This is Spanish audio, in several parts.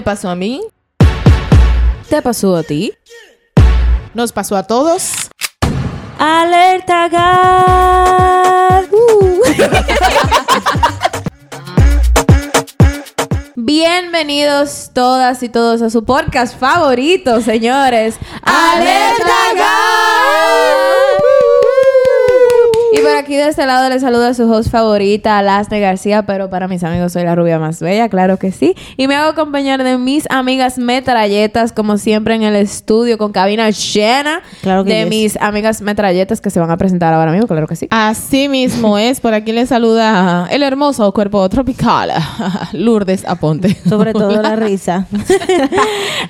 Me pasó a mí. ¿Te pasó a ti? Nos pasó a todos. Alerta gas. Uh. Bienvenidos todas y todos a su podcast favorito, señores. Alerta gas. Y por aquí de este lado les saluda a su host favorita, Lasne García, pero para mis amigos soy la rubia más bella, claro que sí. Y me hago acompañar de mis amigas metralletas, como siempre en el estudio, con cabina llena Claro que de yes. mis amigas metralletas que se van a presentar ahora mismo, claro que sí. Así mismo es. Por aquí le saluda el hermoso cuerpo tropical, Lourdes Aponte. Sobre todo la risa.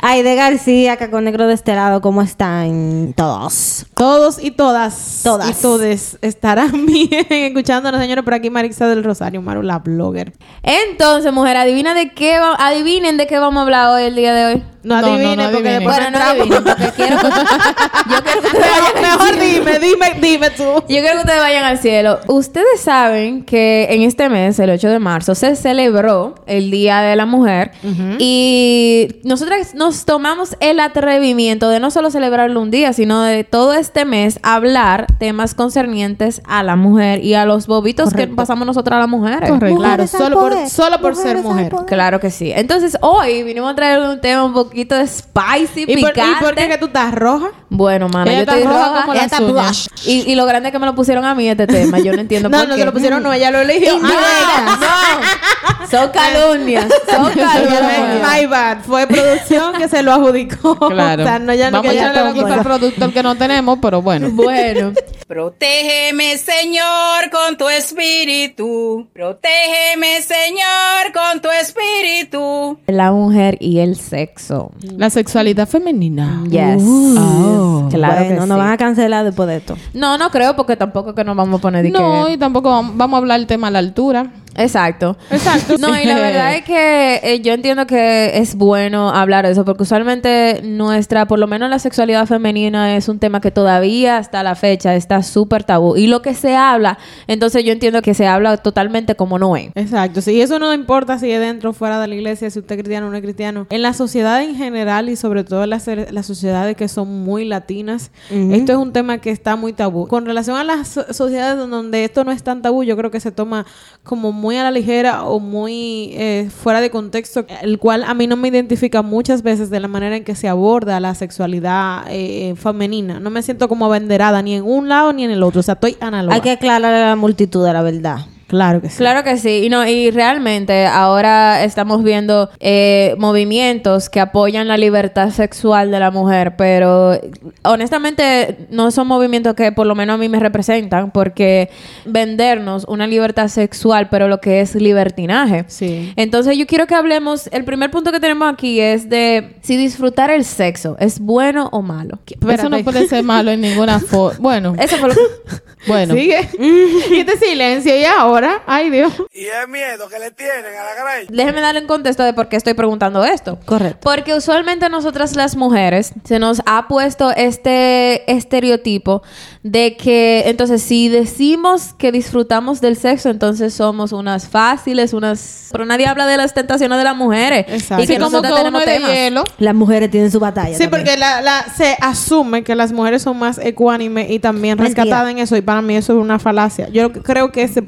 Aide García, Caco Negro de este lado, ¿cómo están todos? Todos y todas. Todas. Y todes estarán bien escuchándonos, señores. Por aquí Marixa del Rosario, Maru, la blogger. Entonces, mujer, adivina de qué va- adivinen de qué vamos a hablar hoy el día de hoy. No No, no, adivinen, no porque después Bueno, no adivinen, porque quiero que, yo quiero que ustedes vayan al Mejor cielo. dime, dime, dime tú. Yo quiero que ustedes vayan al cielo. Ustedes saben que en este mes, el 8 de marzo, se celebró el Día de la Mujer y nosotras nos tomamos el atrevimiento de no solo celebrarlo un día, sino de todo este mes hablar temas concernientes a la mujer y a los bobitos que pasamos nosotras las mujeres. Correcto. Claro, Mujeres solo por, solo por ser Mujeres mujer. Claro que sí. Entonces, hoy vinimos a traer un tema un poquito de spicy, ¿Y por, picante. ¿Y por qué que tú estás roja? Bueno, Ella yo estoy roja roja. como ella las está blush. Y, y lo grande es que me lo pusieron a mí este tema. Yo no entiendo No, por no qué. te lo pusieron, no, ella lo eligió. No, Ah, no. Son calumnias. Son calumnias. My bad. Fue producción que se lo adjudicó. Claro. O sea, no, ya no Vamos a que la lo culpa al productor que no tenemos, pero bueno. Bueno. Protégeme, Señor, con tu espíritu. Protégeme, Señor, con tu espíritu. La mujer y el sexo. La sexualidad femenina. Yes. Oh. Claro bueno, que nos sí. van a cancelar después de esto. No, no creo porque tampoco que nos vamos a poner de No, que... y tampoco vam- vamos a hablar del tema a la altura. Exacto. Exacto. No, y la verdad es que eh, yo entiendo que es bueno hablar de eso, porque usualmente nuestra, por lo menos la sexualidad femenina es un tema que todavía hasta la fecha está súper tabú. Y lo que se habla, entonces yo entiendo que se habla totalmente como no es. Exacto, sí, eso no importa si es dentro o fuera de la iglesia, si usted es cristiano o no es cristiano. En la sociedad en general y sobre todo en las, las sociedades que son muy latinas, esto es un tema que está muy tabú. Con relación a las so- sociedades don- donde esto no es tan tabú, yo creo que se toma como muy a la ligera o muy eh, fuera de contexto, el cual a mí no me identifica muchas veces de la manera en que se aborda la sexualidad eh, femenina. No me siento como abanderada ni en un lado ni en el otro, o sea, estoy análoga. Hay que aclarar a la multitud de la verdad. Claro que sí. Claro que sí. Y, no, y realmente ahora estamos viendo eh, movimientos que apoyan la libertad sexual de la mujer, pero honestamente no son movimientos que por lo menos a mí me representan, porque vendernos una libertad sexual, pero lo que es libertinaje. Sí. Entonces yo quiero que hablemos, el primer punto que tenemos aquí es de si disfrutar el sexo es bueno o malo. Pero eso no puede ser malo en ninguna forma. Bueno, Eso fue lo bueno. Sigue. y este silencio. Y ahora, ay Dios. Y es miedo que le tienen a la caray. Déjeme darle un contexto de por qué estoy preguntando esto. Correcto. Porque usualmente nosotras las mujeres se nos ha puesto este estereotipo de que entonces si decimos que disfrutamos del sexo, entonces somos unas fáciles, unas... Pero nadie habla de las tentaciones de las mujeres. Exacto. Y que Así como que uno de hielo. Las mujeres tienen su batalla. Sí, también. porque la, la- se asume que las mujeres son más ecuánimes y también Mentira. rescatadas en eso. Y para mí eso es una falacia. Yo creo que ese...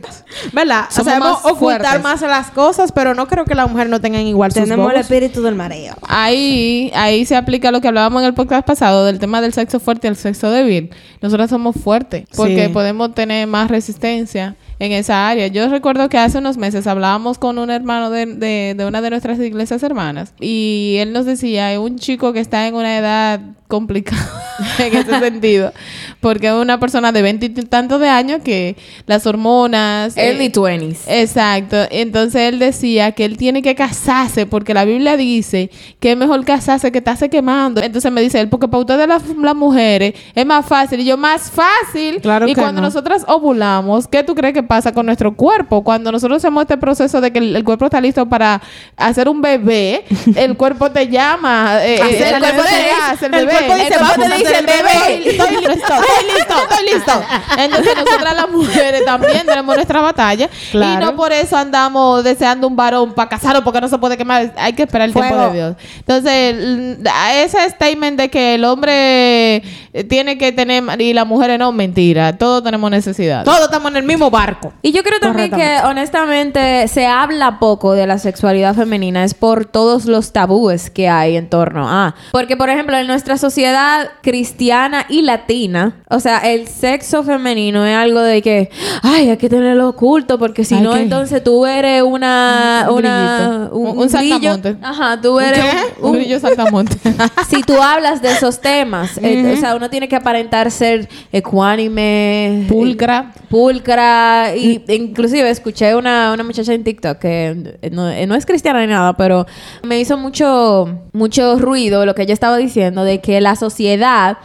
¿Verdad? Somos Sabemos más ocultar fuertes. más las cosas, pero no creo que las mujeres no tengan igual sus tenemos el espíritu del mareo. Ahí, ahí se aplica lo que hablábamos en el podcast pasado del tema del sexo fuerte y el sexo débil. Nosotros somos fuertes porque Sí. podemos tener más resistencia en esa área. Yo recuerdo que hace unos meses hablábamos con un hermano de, de, de una de nuestras iglesias hermanas y él nos decía, un chico que está en una edad complicada en ese sentido, porque es una persona de veintitantos de años que las hormonas... Early eh, 20s. Exacto. Entonces él decía que él tiene que casarse porque la Biblia dice que es mejor casarse que estarse quemando. Entonces me dice él, porque para ustedes las, las mujeres es más fácil. Y yo, más fácil. Claro y que cuando no. nosotras ovulamos, ¿qué tú crees que pasa con nuestro cuerpo. Cuando nosotros hacemos este proceso de que el, el cuerpo está listo para hacer un bebé, el cuerpo te llama. eh, el el cuerpo te hace el El bebé. cuerpo dice, El cuerpo "Vamos te dice, bebé". Estoy listo, estoy listo, estoy listo. Entonces nosotras las mujeres también tenemos nuestra batalla. Claro. Y no por eso andamos deseando un varón para casarnos porque no se puede quemar. Hay que esperar el tiempo de Dios. Entonces, a ese statement de que el hombre eh, tiene que tener y las mujeres no, mentira. Todos tenemos necesidad. Todos estamos en el mismo barco. Y yo creo también que honestamente se habla poco de la sexualidad femenina es por todos los tabúes que hay en torno a. Porque por ejemplo en nuestra sociedad cristiana y latina, o sea, el sexo femenino es algo de que, ay, hay que tenerlo oculto porque si Ay, no ¿qué? entonces tú eres una Un una. Un- un grillo. saltamonte. Ajá, tú eres Un un, grillo saltamonte. si tú hablas de esos temas, eh, o sea, uno tiene que aparentar ser ecuánime, Pulcra. pulcra y inclusive escuché una, una muchacha en TikTok que eh, no, eh, no es cristiana ni nada, pero me hizo mucho mucho ruido lo que ella estaba diciendo de que la sociedad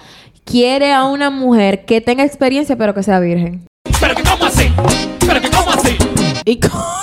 quiere a una mujer que tenga experiencia pero que sea virgen. Y co-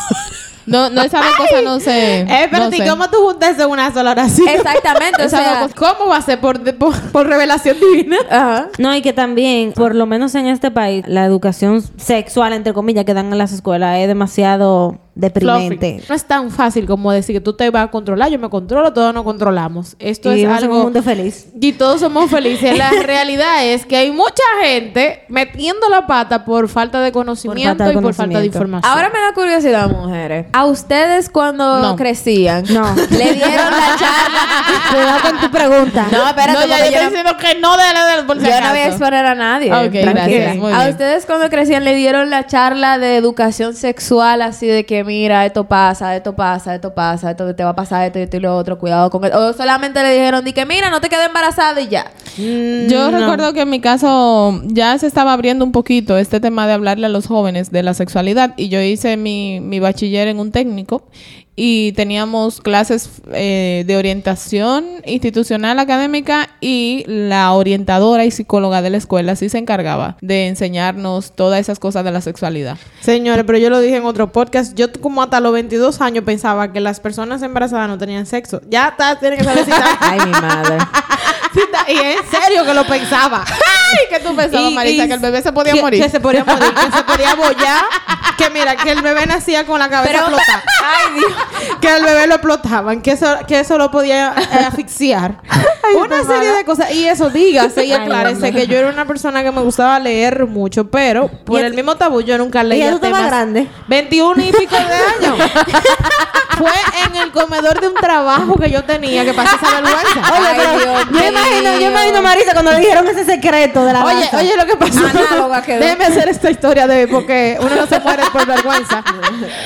No, no esas dos cosas no se. Eh, pero no ¿y sé. cómo tú juntas eso en una sola oración? Exactamente, o sea, ¿Cómo va a ser? ¿Por, por, por revelación divina? ajá. No, y que también, por lo menos en este país, la educación sexual, entre comillas, que dan en las escuelas es demasiado deprimente. No es tan fácil como decir que tú te vas a controlar, yo me controlo, todos nos controlamos. Esto y es en un algo... mundo feliz. Y todos somos felices. La realidad es que hay mucha gente metiendo la pata por falta de conocimiento falta de y por falta de información. Ahora me da curiosidad, mujeres. ¿A ustedes cuando No. crecían No. le dieron la charla? Cuidado con tu pregunta. No, espérate, No, ya yo yo estoy no- diciendo que no de la del Yo no voy a exponer a nadie. Ok, Tranquila. gracias, muy A bien. ustedes cuando crecían le dieron la charla de educación sexual así de que mira, esto pasa, esto pasa, esto pasa, esto te va a pasar esto y esto y lo otro, cuidado con esto. O solamente le dijeron di que mira, no te quedes embarazada y ya. Yo recuerdo que en mi caso ya se estaba abriendo un poquito este tema de hablarle a los jóvenes de la sexualidad y yo hice mi, mi bachiller en un técnico y teníamos clases eh, de orientación institucional académica y la orientadora y psicóloga de la escuela sí se encargaba de enseñarnos todas esas cosas de la sexualidad. Señores, pero yo lo dije en otro podcast. Yo como hasta los 22 años pensaba que las personas embarazadas no tenían sexo. Ya está, tienen que saber si Ay, mi madre. Y en serio que lo pensaba. Ay, ¿qué tú pensabas, Y- Marisa? y- que el bebé se podía que- morir. Que se podía morir, que se podía bollar. Que mira, que el bebé nacía con la cabeza explotada. Ay, Dios. Que el bebé lo explotaban, que eso, que eso lo podía eh, asfixiar. una serie de cosas. Y eso, dígase y aclárese que yo era una persona que me gustaba leer mucho, pero por ¿Y el mismo tabú yo nunca ¿Y leía tú estabas temas. grande? 21 y pico de años. Fue en el comedor de un trabajo que yo tenía que pasé esa vergüenza. Oye, Ay, pero Dios yo imagino, yo imagino Marisa cuando le dijeron ese secreto de la Oye, danza. oye, lo que pasó. Análoga quedó. Déjeme hacer esta historia de porque uno no se muere por vergüenza.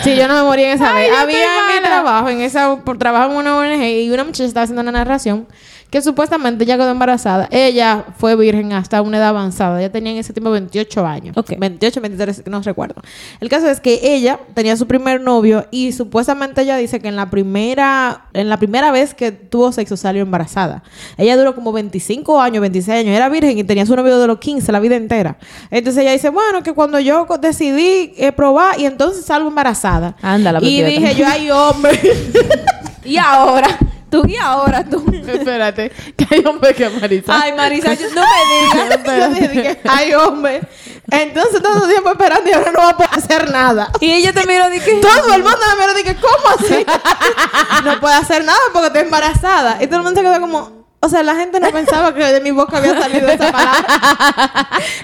Sí, yo no me morí en esa vez. Había en mi trabajo, en esa, por trabajo en una ONG, y una muchacha estaba haciendo una narración que supuestamente ella quedó embarazada. Ella fue virgen hasta una edad avanzada. Ella tenía en ese tiempo 28 años. Ok. 28, 23, no recuerdo. El caso es que ella tenía su primer novio y supuestamente ella dice que en la primera, en la primera vez que tuvo sexo salió embarazada. Ella duró como 25 años, 26 años, era virgen y tenía su novio de los 15 la vida entera. Entonces ella dice, bueno, que cuando yo decidí eh, probar y entonces salgo embarazada. Anda, la Y dije yo, ay hombre. Y ahora, tú y ahora tú. Espérate, que hay hombre que Marisa. Ay, Marisa, yo- no me digas. dije, dije, ay hombre. Entonces todo el tiempo esperando y ahora no va a poder hacer nada. Y ella te miró y que Todo el mundo me miró y dije, ¿cómo así? no puede hacer nada porque estoy embarazada. Y todo el mundo se quedó como, o sea, la gente no pensaba que de mi boca había salido esa palabra.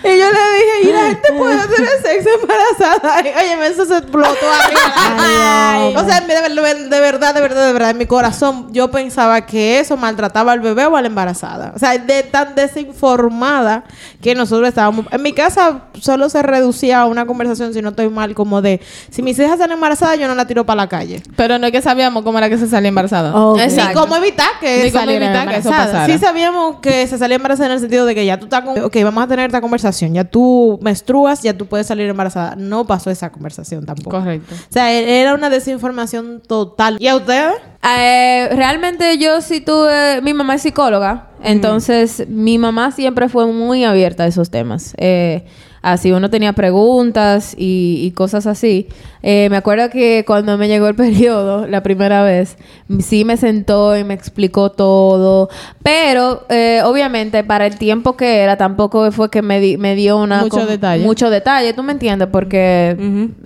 y yo le dije, y la gente puede hacer el sexo embarazada. Y, oye, eso se explotó arriba. o sea, de, ver- de verdad, de verdad, de verdad, en mi corazón, yo pensaba que eso maltrataba al bebé o a la embarazada. O sea, de tan desinformada que nosotros estábamos. En mi casa solo se reducía a una conversación, si no estoy mal, como de, si mis hijas salen embarazadas, yo no la tiro para la calle. Pero no es que sabíamos cómo era que se salía embarazada. Ok. Exacto. Ni cómo evitar que Ni cómo saliera evitar que eso embarazada. Sí sabíamos que se salía embarazada en el sentido de que ya tú estás con... Ok, vamos a tener esta conversación. Ya tú menstruas, ya tú puedes salir embarazada. No pasó esa conversación tampoco. Correcto. O sea, e- era una desinformación total. ¿Y a ustedes? Eh, realmente yo sí tuve, mi mamá es psicóloga, Entonces, mi mamá siempre fue muy abierta a esos temas. Eh, así uno tenía preguntas y, y cosas así. Eh, me acuerdo que cuando me llegó el periodo, la primera vez, sí me sentó y me explicó todo. Pero, eh, obviamente, para el tiempo que era, tampoco fue que me, di- me dio una... Mucho detalle. Mucho detalle, ¿tú me entiendes? Porque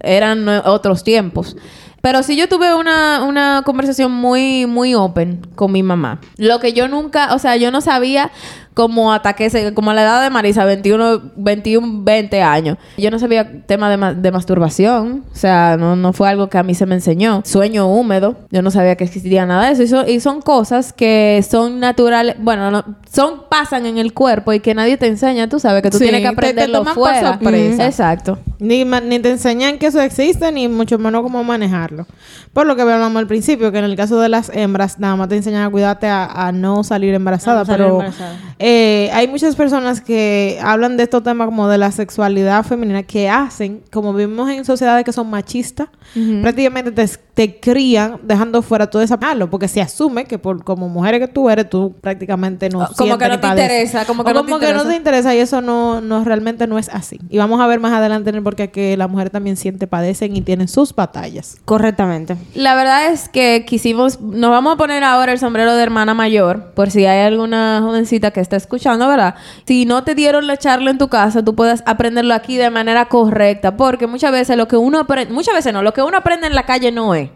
eran otros tiempos. Pero sí yo tuve una, una conversación muy, muy open con mi mamá. Lo que yo nunca, o sea, yo no sabía cómo ataque, ese- como a la edad de Marisa, 21, 21, 20 años. Yo no sabía tema de, ma- de masturbación. O sea, no, no fue algo que a mí se me enseñó. Sueño húmedo. Yo no sabía que existía nada de eso. Y son, y son cosas que son naturales. Bueno, no, son, pasan en el cuerpo y que nadie te enseña. Tú sabes que tú Sí, tienes que te- te aprenderlo toman por fuera. sorpresa. Exacto. Ni, ni te enseñan que eso existe, ni mucho menos cómo manejarlo. Por lo que hablamos al principio, que en el caso de las hembras, nada más te enseñan a cuidarte a, a no salir embarazada. A no salir pero embarazada. eh, hay muchas personas que hablan de estos temas como de la sexualidad femenina que hacen, como vivimos en sociedades que son machistas, prácticamente te, te crían dejando fuera todo ese malo, porque se asume que por como mujer que tú eres, tú prácticamente no Ah, como sientes que no te interesa, como que O no te como que no interesa. te interesa y eso no, no realmente no es así. Y vamos a ver más adelante en el porque que las mujeres también sienten, padecen y tienen sus batallas. Correctamente. La verdad es que quisimos, nos vamos a poner ahora el sombrero de hermana mayor, por si hay alguna jovencita que está escuchando, ¿verdad? Si no te dieron la charla en tu casa, tú puedas aprenderlo aquí de manera correcta, porque muchas veces lo que uno aprende, muchas veces no, lo que uno aprende en la calle no es.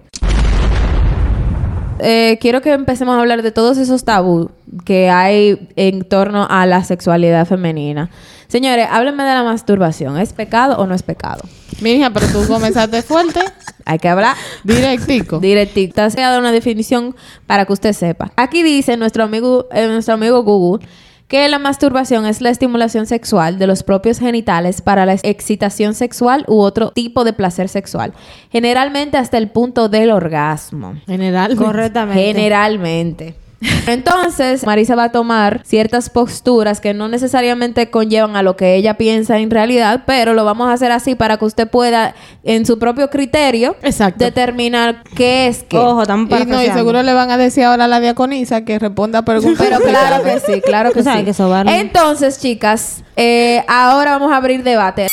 Eh, quiero que empecemos a hablar de todos esos tabú que hay en torno a la sexualidad femenina. Señores, háblenme de la masturbación. ¿Es pecado o no es pecado? Mi hija, pero tú comenzaste fuerte, Hay que hablar directico. Directita. Se ha dado una definición para que usted sepa. Aquí dice nuestro amigo, eh, nuestro amigo Google que la masturbación es la estimulación sexual de los propios genitales para la excitación sexual u otro tipo de placer sexual, generalmente hasta el punto del orgasmo. General. Correctamente. Generalmente. Entonces, Marisa va a tomar ciertas posturas que no necesariamente conllevan a lo que ella piensa en realidad, pero lo vamos a hacer así para que usted pueda, en su propio criterio, Exacto. determinar qué es qué. Ojo, estamos Y no, y seguro le van a decir ahora a la diaconisa que responda a preguntas. Pero claro que sí, claro que sí. que sobarlo. Entonces, chicas, eh, ahora vamos a abrir debate.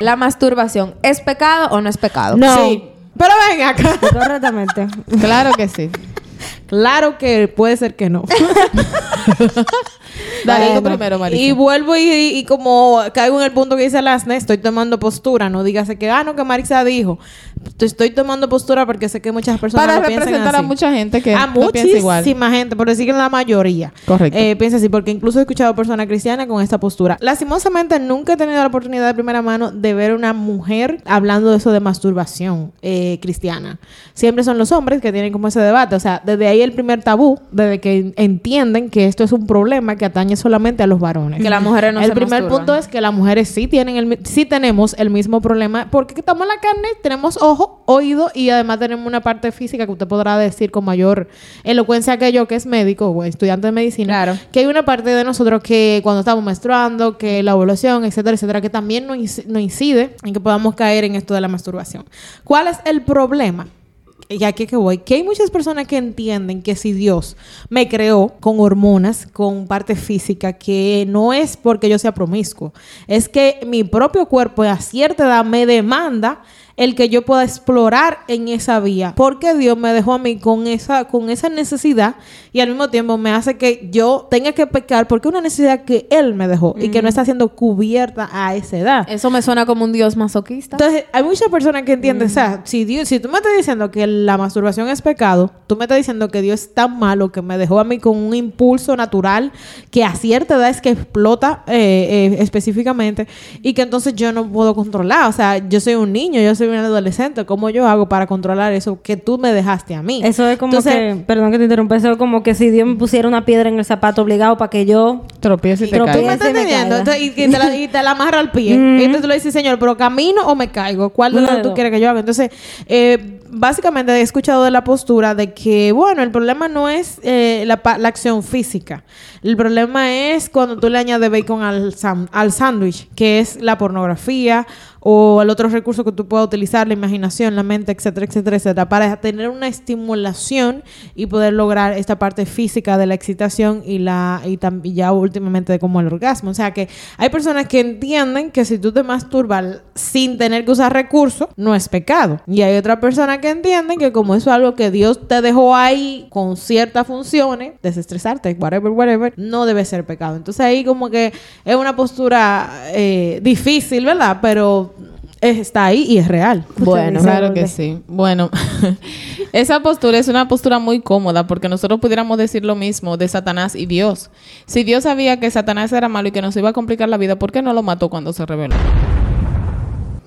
¿La masturbación es pecado o no es pecado? No. Sí. Pero ven acá. Correctamente. Claro que sí. Claro que puede ser que no. Dale tú Bueno, primero, Marisa. Y vuelvo y, y como caigo en el punto que dice Lasne, estoy tomando postura. No dígase que, ah, no, que Marisa dijo. Estoy tomando postura porque sé que muchas personas Para lo representar a mucha gente que a no piensa igual. muchísima gente, por decir que la mayoría. Correcto. Eh, piensa así, porque incluso he escuchado personas cristianas con esta postura. Lastimosamente, nunca he tenido la oportunidad de primera mano de ver una mujer hablando de eso de masturbación eh, cristiana. Siempre son los hombres que tienen como ese debate. O sea, desde ahí el primer tabú, desde que entienden que esto es un problema que atañe solamente a los varones. Que las mujeres no El se primer masturban. punto es que las mujeres sí tienen el sí tenemos el mismo problema porque estamos en la carne, tenemos ojo, oído y además tenemos una parte física que usted podrá decir con mayor elocuencia que yo que es médico o estudiante de medicina, Claro. que hay una parte de nosotros que cuando estamos menstruando, que la ovulación, etcétera, etcétera, que también nos incide en que podamos caer en esto de la masturbación. ¿Cuál es el problema? Y aquí que voy, que hay muchas personas que entienden que si Dios me creó con hormonas, con parte física, que no es porque yo sea promiscuo, es que mi propio cuerpo a cierta edad me demanda el que yo pueda explorar en esa vía, porque Dios me dejó a mí con esa, con esa necesidad y al mismo tiempo me hace que yo tenga que pecar porque es una necesidad que Él me dejó y que no está siendo cubierta a esa edad. Eso me suena como un dios masoquista. Entonces, hay muchas personas que entienden, o sea, si, Dios, si tú me estás diciendo que la masturbación es pecado, tú me estás diciendo que Dios es tan malo que me dejó a mí con un impulso natural que a cierta edad es que explota eh, eh, específicamente y que entonces yo no puedo controlar. O sea, yo soy un niño, yo soy un adolescente, ¿cómo yo hago para controlar eso que tú me dejaste a mí? Eso es como Entonces, que, perdón que te interrumpa, eso es como que si Dios me pusiera una piedra en el zapato obligado para que yo Tropieza y te Tropieza. ¿Tú me estás entendiendo? caiga. Entonces, y, que te la, y te la amarra al pie. Y entonces tú le dices, Señor, pero camino o me caigo. ¿Cuál de los tú quieres que yo haga? Entonces, eh, básicamente he escuchado de la postura de que, bueno, el problema no es eh, la, la acción física. El problema es cuando tú le añades bacon al al sándwich, que es la pornografía o el otro recurso que tú puedas utilizar, la imaginación, la mente, etcétera, etcétera, etcétera, para tener una estimulación y poder lograr esta parte física de la excitación y la y, y ya últimamente de como el orgasmo. O sea que hay personas que entienden que si tú te masturbas sin tener que usar recursos, no es pecado. Y hay otras personas que entienden que como eso es algo que Dios te dejó ahí con ciertas funciones, desestresarte, whatever, whatever, no debe ser pecado. Entonces ahí como que es una postura eh, difícil, ¿verdad? Pero es- está ahí y es real. Bueno, Claro que sí. Bueno, esa postura es una postura muy cómoda porque nosotros pudiéramos decir lo mismo de Satanás y Dios. Si Dios sabía que Satanás era malo y que nos iba a complicar la vida, ¿por qué no lo mató cuando se rebeló?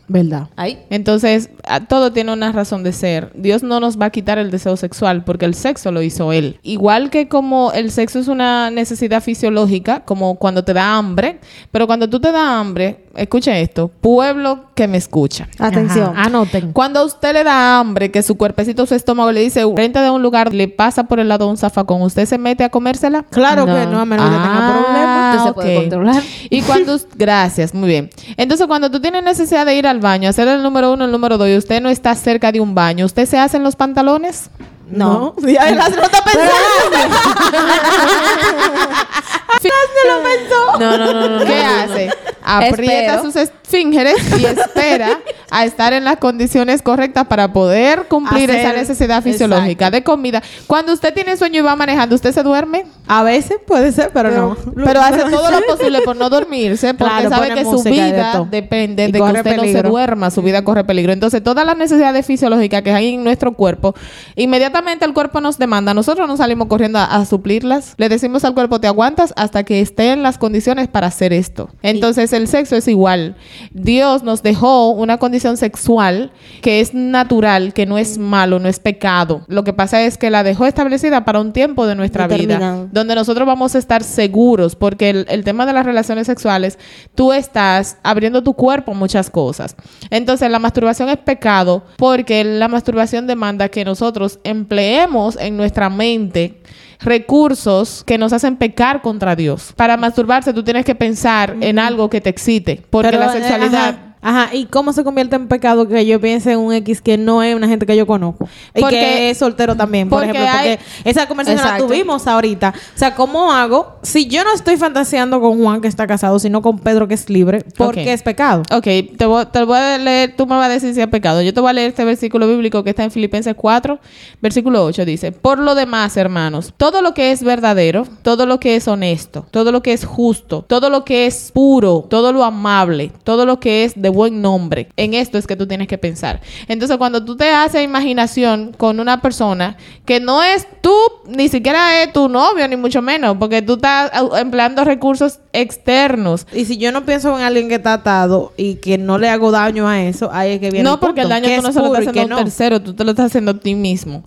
¿Verdad? Ahí. Entonces, a- todo tiene una razón de ser. Dios no nos va a quitar el deseo sexual porque el sexo lo hizo Él. Igual que como el sexo es una necesidad fisiológica, como cuando te da hambre, pero cuando tú te da hambre, escuche esto, pueblo que me escucha. Atención. Ajá, Anoten. Cuando a usted le da hambre, que su cuerpecito, su estómago le dice, frente de un lugar, le pasa por el lado un zafacón, ¿usted se mete a comérsela? Claro No. que no, a menos que tenga Ah, problemas. Usted se puede ok. controlar. Y cuando... Gracias, muy bien. Entonces, cuando tú tienes necesidad de ir al baño, hacer el número uno, el número dos, y usted no está cerca de un baño, ¿usted se hace en los pantalones? No. Ya él hace- no está pensando. No, no, no, no. ¿Qué no, no, no. hace? Aprieta Espero. sus esfíngeres y espera a estar en las condiciones correctas para poder cumplir Hacer- esa necesidad fisiológica de comida. Cuando usted tiene sueño y va manejando, ¿usted se duerme? A veces puede ser, pero, no. Pero hace todo lo posible por no dormirse, porque Claro, sabe pone que su música y de vida todo. depende Y de que corre usted no se peligro. duerma, su vida corre peligro. Entonces, todas las necesidades fisiológicas que hay en nuestro cuerpo, inmediatamente el cuerpo nos demanda. Nosotros no salimos corriendo a, a suplirlas. Le decimos al cuerpo, te aguantas hasta que esté en las condiciones para hacer esto. Entonces, el sexo es igual. Dios nos dejó una condición sexual que es natural, que no es malo, no es pecado. Lo que pasa es que la dejó establecida para un tiempo de nuestra vida donde nosotros vamos a estar seguros, porque el, el tema de las relaciones sexuales, tú estás abriendo tu cuerpo muchas cosas. Entonces, la masturbación es pecado porque la masturbación demanda que nosotros empleemos en nuestra mente recursos que nos hacen pecar contra Dios. Para masturbarse, tú tienes que pensar en algo que te excite, porque Pero, la eh, sexualidad... Ajá, ajá, ¿y cómo se convierte en pecado que yo piense en un X que no es una gente que yo conozco? Y Porque- que es soltero también, por porque ejemplo. hay- Porque esa conversación Exacto. la tuvimos ahorita. O sea, ¿cómo hago? Si yo no estoy fantaseando con Juan que está casado, sino con Pedro que es libre, ¿por Ok. qué es pecado? Ok, te voy, te voy a leer, tú me vas a decir si es pecado. Yo te voy a leer este versículo bíblico que está en Filipenses 4, versículo 8. Dice, por lo demás, hermanos, todo lo que es verdadero, todo lo que es honesto, todo lo que es justo, todo lo que es puro, todo lo amable, todo lo que es de buen nombre, en esto es que tú tienes que pensar. Entonces, cuando tú te haces imaginación con una persona que no es tú, ni siquiera es tu novio, ni mucho menos, porque tú estás empleando recursos externos. Y si yo no pienso en alguien que está atado y que no le hago daño a eso, ahí es que viene No, el porque el punto, daño tú no se lo estás haciendo a un no. tercero, tú te lo estás haciendo a ti mismo.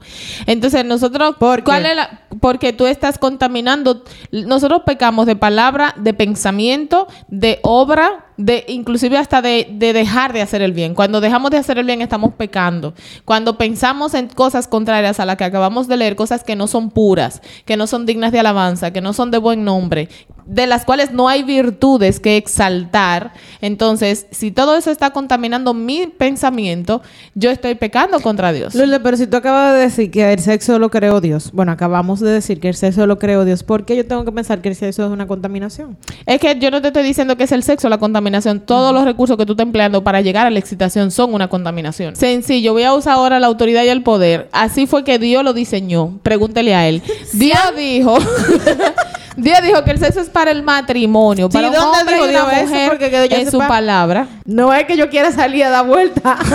Entonces, nosotros, ¿Por qué? ¿cuál es la- porque tú estás contaminando, nosotros pecamos de palabra, de pensamiento, de obra, de inclusive hasta de, de dejar de hacer el bien. Cuando dejamos de hacer el bien estamos pecando. Cuando pensamos en cosas contrarias a las que acabamos de leer, cosas que no son puras, que no son dignas de alabanza, que no son de buen nombre, de las cuales no hay virtudes que exaltar, entonces, si todo eso está contaminando mi pensamiento, yo estoy pecando contra Dios. Lourdes, pero si tú acabas de decir que el sexo lo creó Dios, bueno, acabamos de decir que el sexo lo creó Dios, ¿por qué yo tengo que pensar que el sexo es una contaminación? Es que yo no te estoy diciendo que es el sexo la contaminación. Todos los recursos que tú estás empleando para llegar a la excitación son una contaminación. Sencillo, voy a usar ahora la autoridad y el poder. Así fue que Dios lo diseñó. Pregúntele a él. Dios dijo... Dios dijo que el sexo es para el matrimonio, Sí, para un ¿dónde hombre dijo y una Dios eso? mujer Porque que yo en su sepa- palabra. No es que yo quiera salir a dar vuelta.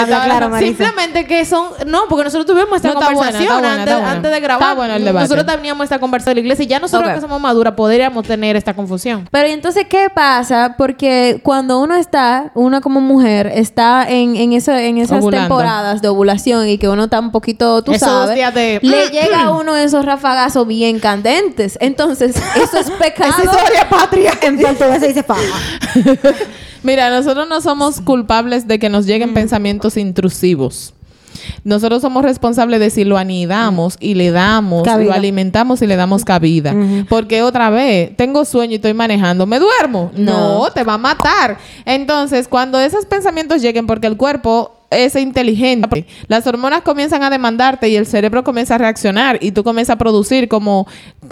Habla claro, Marisa. Simplemente que son... No, porque nosotros tuvimos esta No, buena, conversación buena, antes, está buena. antes de grabar. Está bueno el debate. Nosotros teníamos esta conversación de la iglesia y ya nosotros que somos maduras podríamos tener esta confusión. Pero ¿y entonces, ¿qué pasa? Porque cuando uno está, uno como mujer, está en, en, eso, en esas Ovulando. temporadas de ovulación y que uno está un poquito, tú Esos sabes, días de- le llega a uno esos rafagazos bien candentes. Entonces, eso es pecado. patria. En portugués se dice faja. Mira, nosotros no somos culpables de que nos lleguen pensamientos intrusivos. nosotros somos responsables de si lo anidamos y le damos, Cabida. lo alimentamos y le damos cabida. Porque otra vez, tengo sueño y estoy manejando, ¿me duermo? No. te va a matar. Entonces, cuando esos pensamientos lleguen, porque el cuerpo es inteligente, las hormonas comienzan a demandarte y el cerebro comienza a reaccionar y tú comienzas a producir como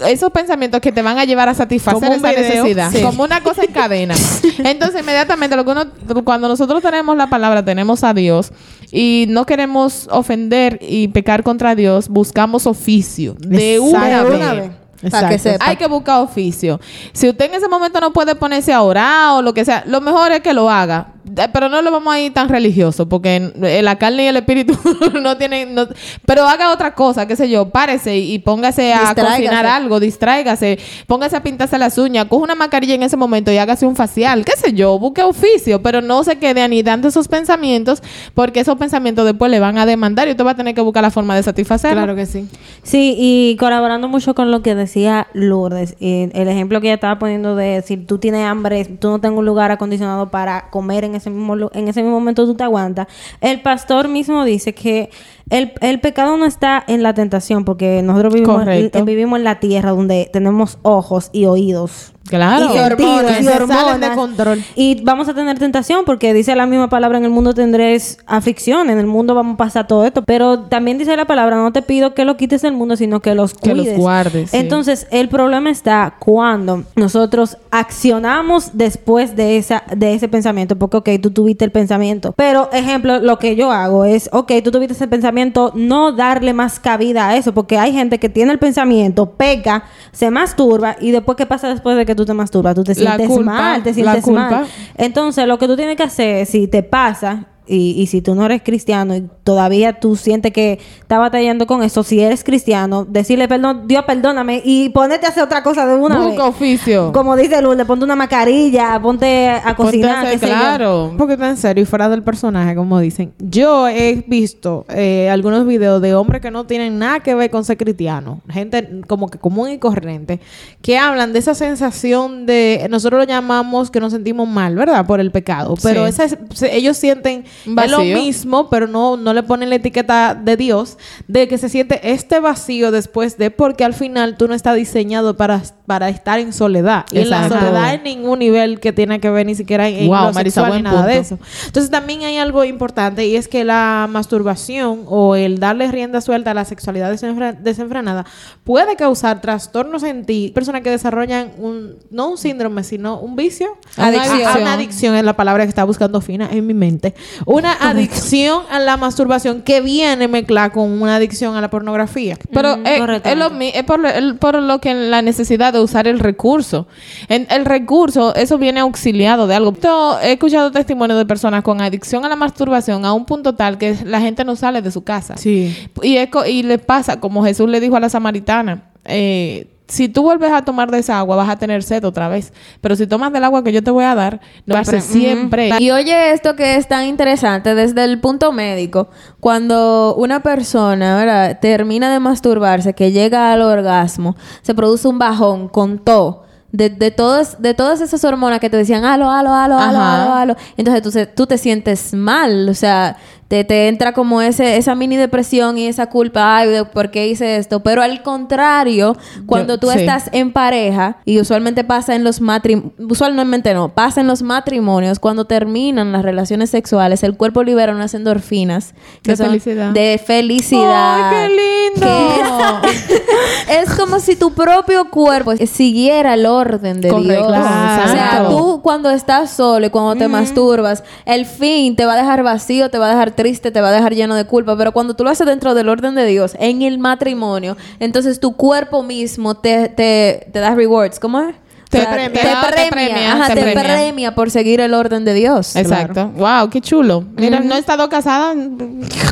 esos pensamientos que te van a llevar a satisfacer esa video. necesidad, Sí. como una cosa en cadena. Entonces, inmediatamente, lo que uno, cuando nosotros tenemos la palabra, tenemos a Dios y no queremos ofender y pecar contra Dios, buscamos oficio de una, vez. Una vez. Para que sepa. Hay que buscar oficio. Si usted en ese momento no puede ponerse a orar o lo que sea, lo mejor es que lo haga. Eh, Pero no lo vamos a ir tan religioso, porque la carne y el espíritu no tienen. no- pero haga otra cosa, qué sé yo, párese y, y póngase a Distráigase. cocinar algo, distráigase, póngase a pintarse las uñas, coja una mascarilla en ese momento y hágase un facial, qué sé yo, busque oficio, pero no se quede anidando esos pensamientos, porque esos pensamientos después le van a demandar y usted va a tener que buscar la forma de satisfacerlo. Claro que sí. Sí, y colaborando mucho con lo que decía Lourdes, eh, el ejemplo que ella estaba poniendo de si tú tienes hambre, tú no tienes un lugar acondicionado para comer en ese mismo en ese mismo momento tú te aguantas. El pastor mismo dice que el, el pecado no está en la tentación, porque nosotros vivimos, vivimos en la tierra donde tenemos ojos y oídos. Claro. Y hormonas, y salen de hormonas. control. Y vamos a tener tentación porque dice la misma palabra, en el mundo tendréis aflicción, en el mundo vamos a pasar todo esto. Pero también dice la palabra, no te pido que lo quites del mundo, sino que los Que los cuides. guardes, sí. Entonces, el problema está cuando nosotros accionamos después de, esa, de ese pensamiento. Porque, ok, tú tuviste el pensamiento. Pero, ejemplo, lo que yo hago es, ok, tú tuviste ese pensamiento, no darle más cabida a eso. Porque hay gente que tiene el pensamiento, peca, se masturba y después, ¿qué pasa después de que tú te masturbas? Tú te sientes culpa, mal, te sientes mal. Entonces, lo que tú tienes que hacer, si te pasa, y, y si tú no eres cristiano y todavía tú sientes que está batallando con eso, si eres cristiano, decirle perdón, Dios perdóname y ponerte a hacer otra cosa de una Busca vez. oficio. Como dice Lourdes, ponte una mascarilla, ponte a Ponte cocinar, a sé yo. claro. Un poquito en serio y fuera del personaje, como dicen. Yo he visto eh, algunos videos de hombres que no tienen nada que ver con ser cristiano, gente como que común y corriente, que hablan de esa sensación de, nosotros lo llamamos que nos sentimos mal, ¿verdad? Por el pecado. Pero Sí. esa ellos sienten es lo mismo, pero no, no le ponen la etiqueta de Dios, de que se siente este vacío después de, porque al final tú no estás diseñado para, para estar en soledad. Y en la soledad en ningún nivel que tiene que ver ni siquiera en, en Wow, Marisa, sexual ni nada de eso. Entonces también hay algo importante y es que la masturbación o el darle rienda suelta a la sexualidad desenfre- desenfrenada puede causar trastornos en ti. Personas que desarrollan un, no un síndrome, sino un vicio. Adicción. Una adicción es la palabra que está buscando Fina en mi mente. Una adicción a la masturbación que viene mezclada con una adicción a la pornografía. Pero Mm, eh, correctamente. es, lo, es por, lo- el- por lo que la necesidad de usar el recurso. En, el recurso, eso viene auxiliado de algo. Yo he escuchado testimonios de personas con adicción a la masturbación a un punto tal que la gente no sale de su casa. Sí. Y, es y le pasa, como Jesús le dijo a la samaritana, eh, si tú vuelves a tomar de esa agua, vas a tener sed otra vez. Pero si tomas del agua que yo te voy a dar, no ser siempre. Y oye esto que es tan interesante desde el punto médico, cuando una persona ¿verdad? termina de masturbarse, que llega al orgasmo, se produce un bajón con todo. De, de, todas, de todas esas hormonas que te decían, alo, alo, alo, alo, Ajá. alo, alo. Entonces tú, se- tú te sientes mal, o sea, te, te entra como ese, esa mini depresión y esa culpa, ay, de por qué hice esto. Pero al contrario, cuando Yo- tú sí. estás en pareja, y usualmente pasa en los matrimonios, usualmente no, pasa en los matrimonios, cuando terminan las relaciones sexuales, el cuerpo libera unas endorfinas. que De son felicidad. De felicidad. ¡Ay, qué lindo! que Es, es como si tu propio cuerpo siguiera el orden de Correcto, Dios. claro. O sea, tú cuando estás solo y cuando te masturbas, el fin te va a dejar vacío, te va a dejar triste, te va a dejar lleno de culpa. Pero cuando tú lo haces dentro del orden de Dios, en el matrimonio, entonces tu cuerpo mismo te, te, te da rewards. ¿Cómo es? Te O sea, premia, te te premia, ajá, te te premia. premia por seguir el orden de Dios. Exacto. Wow, qué chulo. Mira, no he estado casada.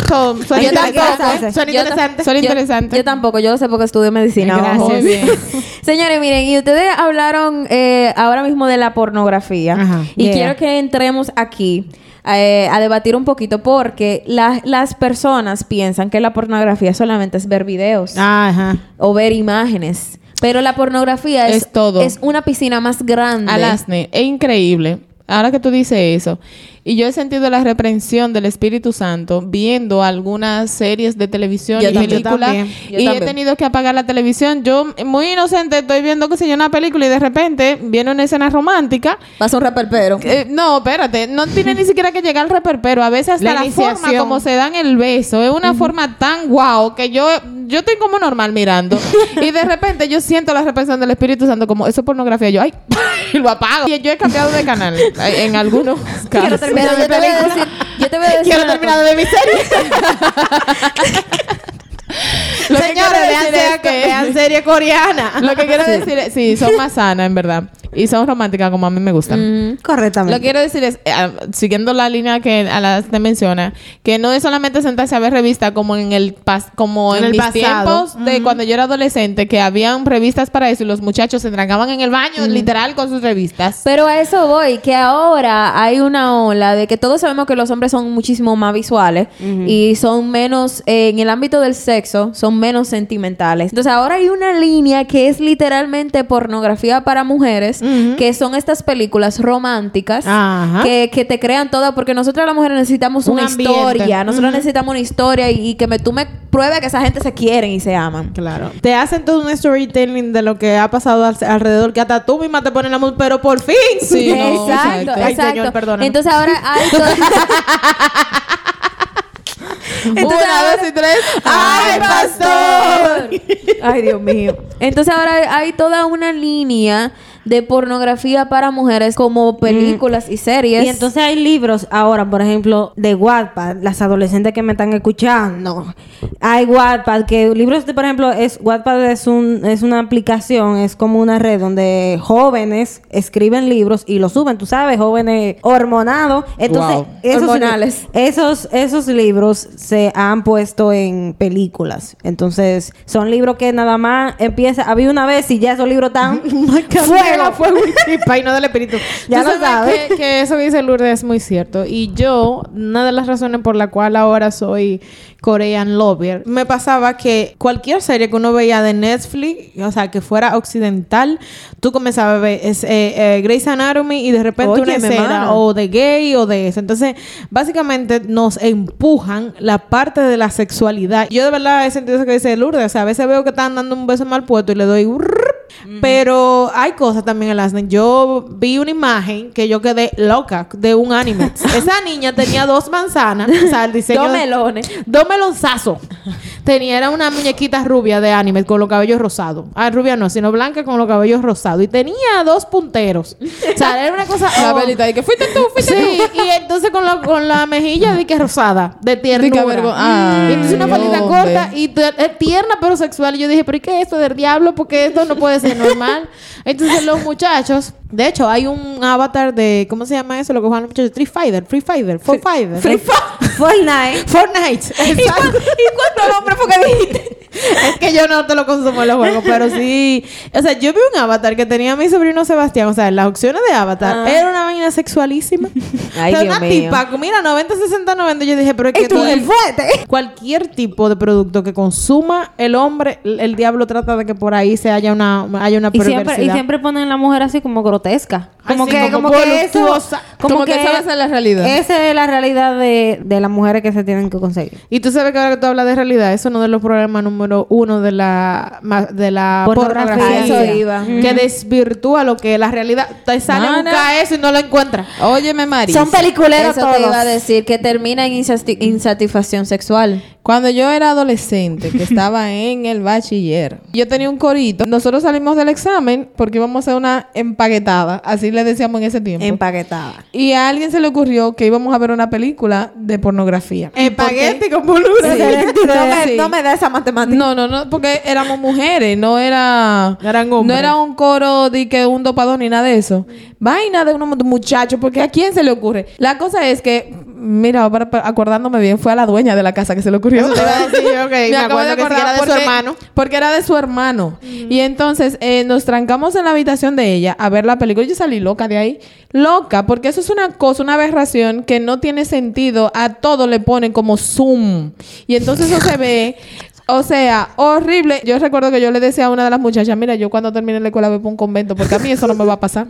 So- Suena Yo interesante. tampoco. Suena interesante. Suena yo- interesante. Yo tampoco, yo lo sé porque estudio medicina. Gracias. bien. Señores, miren, y ustedes hablaron eh, ahora mismo de la pornografía. Ajá. y Yeah. quiero que entremos aquí eh, a debatir un poquito porque la- las personas piensan que la pornografía solamente es ver videos Ajá. o ver imágenes. Pero la pornografía es, Es todo. es una piscina más grande. Alasne, es increíble. Ahora que tú dices eso, Y yo he sentido la reprensión del Espíritu Santo viendo algunas series de televisión Yo y películas. Yo y he tenido que apagar la televisión. Yo, muy inocente, estoy viendo que se yo una película y de repente viene una escena romántica. Pasa un reperpero. Eh, no, espérate, no tiene ni siquiera que llegar al reperpero. A veces hasta La la, forma como se dan el beso es una forma tan guau que yo, yo estoy como normal mirando. y de repente yo siento la represión del Espíritu Santo como eso es pornografía. Yo, ay, y lo apago. Y yo he cambiado de canal eh, en algunos casos. Pero yo te voy a decir, yo te voy a decir Quiero terminar de mi serie. Lo Señores, vean, es serie, que- vean serie coreana. Lo que quiero decir es, sí, son más sanas, en verdad. Y son románticas como a mí me gustan. Correctamente. Lo que quiero decir es, eh, ah, siguiendo la línea que a la te menciona, que no es solamente sentarse a ver revistas como en el pas como En en, el mis pasado. tiempos de cuando yo era adolescente, que habían revistas para eso y los muchachos se trancaban en el baño, literal, con sus revistas. Pero a eso voy, que ahora hay una ola de que todos sabemos que los hombres son muchísimo más visuales y son menos, eh, en el ámbito del sexo, son menos sentimentales. Entonces ahora hay una línea que es literalmente pornografía para mujeres, que son estas películas románticas que, que te crean todas, porque nosotros las mujeres necesitamos Un una ambiente. historia, nosotros necesitamos una historia y, y que me, tú me pruebes que esa gente se quieren y se aman. Claro. Te hacen todo un storytelling de lo que ha pasado al- alrededor, que hasta tú misma te pones la música, pero por fin. Sí, no, exacto, exacto. Ay, exacto. señor. Entonces ahora hay Entonces Una, dos y tres. ¡Ay, pastor! Ay, Dios mío. Entonces ahora hay toda una línea de pornografía para mujeres como películas y series. Y entonces hay libros ahora, por ejemplo, de Wattpad, las adolescentes que me están escuchando. Hay Wattpad, que libros de, por ejemplo, es Wattpad es un es una aplicación, es como una red donde jóvenes escriben libros y los suben, tú sabes, jóvenes hormonados. Entonces, Wow. esos, Hormonales. esos esos libros se han puesto en películas. Entonces, son libros que nada más empieza, había una vez y ya esos libros están Fuego, fuego y chispa y no del espíritu. Ya lo sabes. Que, que eso que dice Lourdes es muy cierto. Y yo, una de las razones por la cual ahora soy Korean Lover, me pasaba que cualquier serie que uno veía de Netflix, o sea, que fuera occidental, tú comenzabas a ver es, eh, eh, Grey's Anatomy y de repente una escena o de gay o de eso. Entonces, básicamente nos empujan la parte de la sexualidad. Yo de verdad he sentido eso que dice Lourdes. O sea, a veces veo que están dando un beso mal puesto y le doy... Pero hay cosas también en las... Yo vi una imagen que yo quedé loca de un anime. Esa niña tenía dos manzanas. O sea, el diseño... Dos melones. Dos melonzazos. Tenía, era una muñequita rubia de anime con los cabellos rosados. Ah, rubia no, sino blanca con los cabellos rosados. Y tenía dos punteros. O sea, era una cosa... La oh. velita y que fuiste tú, fuiste Sí, y entonces con la, con la mejilla de que rosada, de ternura. vergo- Ay, y entonces una ¿dónde? corta y es tierna pero sexual. Y yo dije, pero ¿y qué es esto del diablo? Porque esto no puede ser normal. Entonces los muchachos, de hecho, hay un avatar de, ¿cómo se llama eso? Lo que juegan los muchachos, Free Fighter, Free Fighter, Free Fighter. Free Fortnite. Fortnite. Exacto. ¿Y cuántos nombres fue que dijiste? es que yo no te lo consumo en los juegos, pero sí. O sea, yo vi un avatar que tenía mi sobrino Sebastián. O sea, en las opciones de avatar era una vaina sexualísima. Ay, o sea, Dios una mío. tipa, mira, 90, 60, 90. Yo dije, pero es que tú, el fuerte. cualquier tipo de producto que consuma el hombre, el, el diablo trata de que por ahí se haya una, haya una Y siempre, y siempre ponen la mujer así como grotesca. Como Así que, como como, que eso, voluptuosa. Como que esa va a ser la realidad. Esa es la realidad de, de las mujeres que se tienen que conseguir. Y tú sabes que ahora que tú hablas de realidad, eso es uno de los problemas número uno de la de la Pornografía. pornografía. Eso iba. Que desvirtúa lo que es la realidad. Te sale No, un no. eso y no lo encuentras. Óyeme, Maris. Son peliculeros Eso todos. te iba a decir que termina en insati- insatisfacción sexual. Cuando yo era adolescente, que estaba en el bachiller, yo tenía un corito. Nosotros salimos del examen porque íbamos a hacer una empaquetada, así le decíamos en ese tiempo. Empaquetada. y a alguien se le ocurrió que íbamos a ver una película de pornografía. Espagueti con no, me, Sí. no me da esa matemática. No, no, no, porque éramos mujeres, no era... Eran hombres. No era un coro de que un dopador ni nada de eso. Vaina de unos muchachos, porque ¿a quién se le ocurre? La cosa es que, mira, acordándome bien, fue a la dueña de la casa que se le ocurrió. Eso te iba a decir, ok, me acabo acuerdo que sí era de su porque- hermano. Porque era de su hermano. Y entonces eh, nos trancamos en la habitación de ella a ver la película. Yo salí loca de ahí. Loca, porque eso es una cosa, una aberración que no tiene sentido. A todo le ponen como zoom. Y entonces eso se ve. O sea, horrible. Yo recuerdo que yo le decía a una de las muchachas, mira, yo cuando termine la escuela voy para un convento, porque a mí eso no me va a pasar.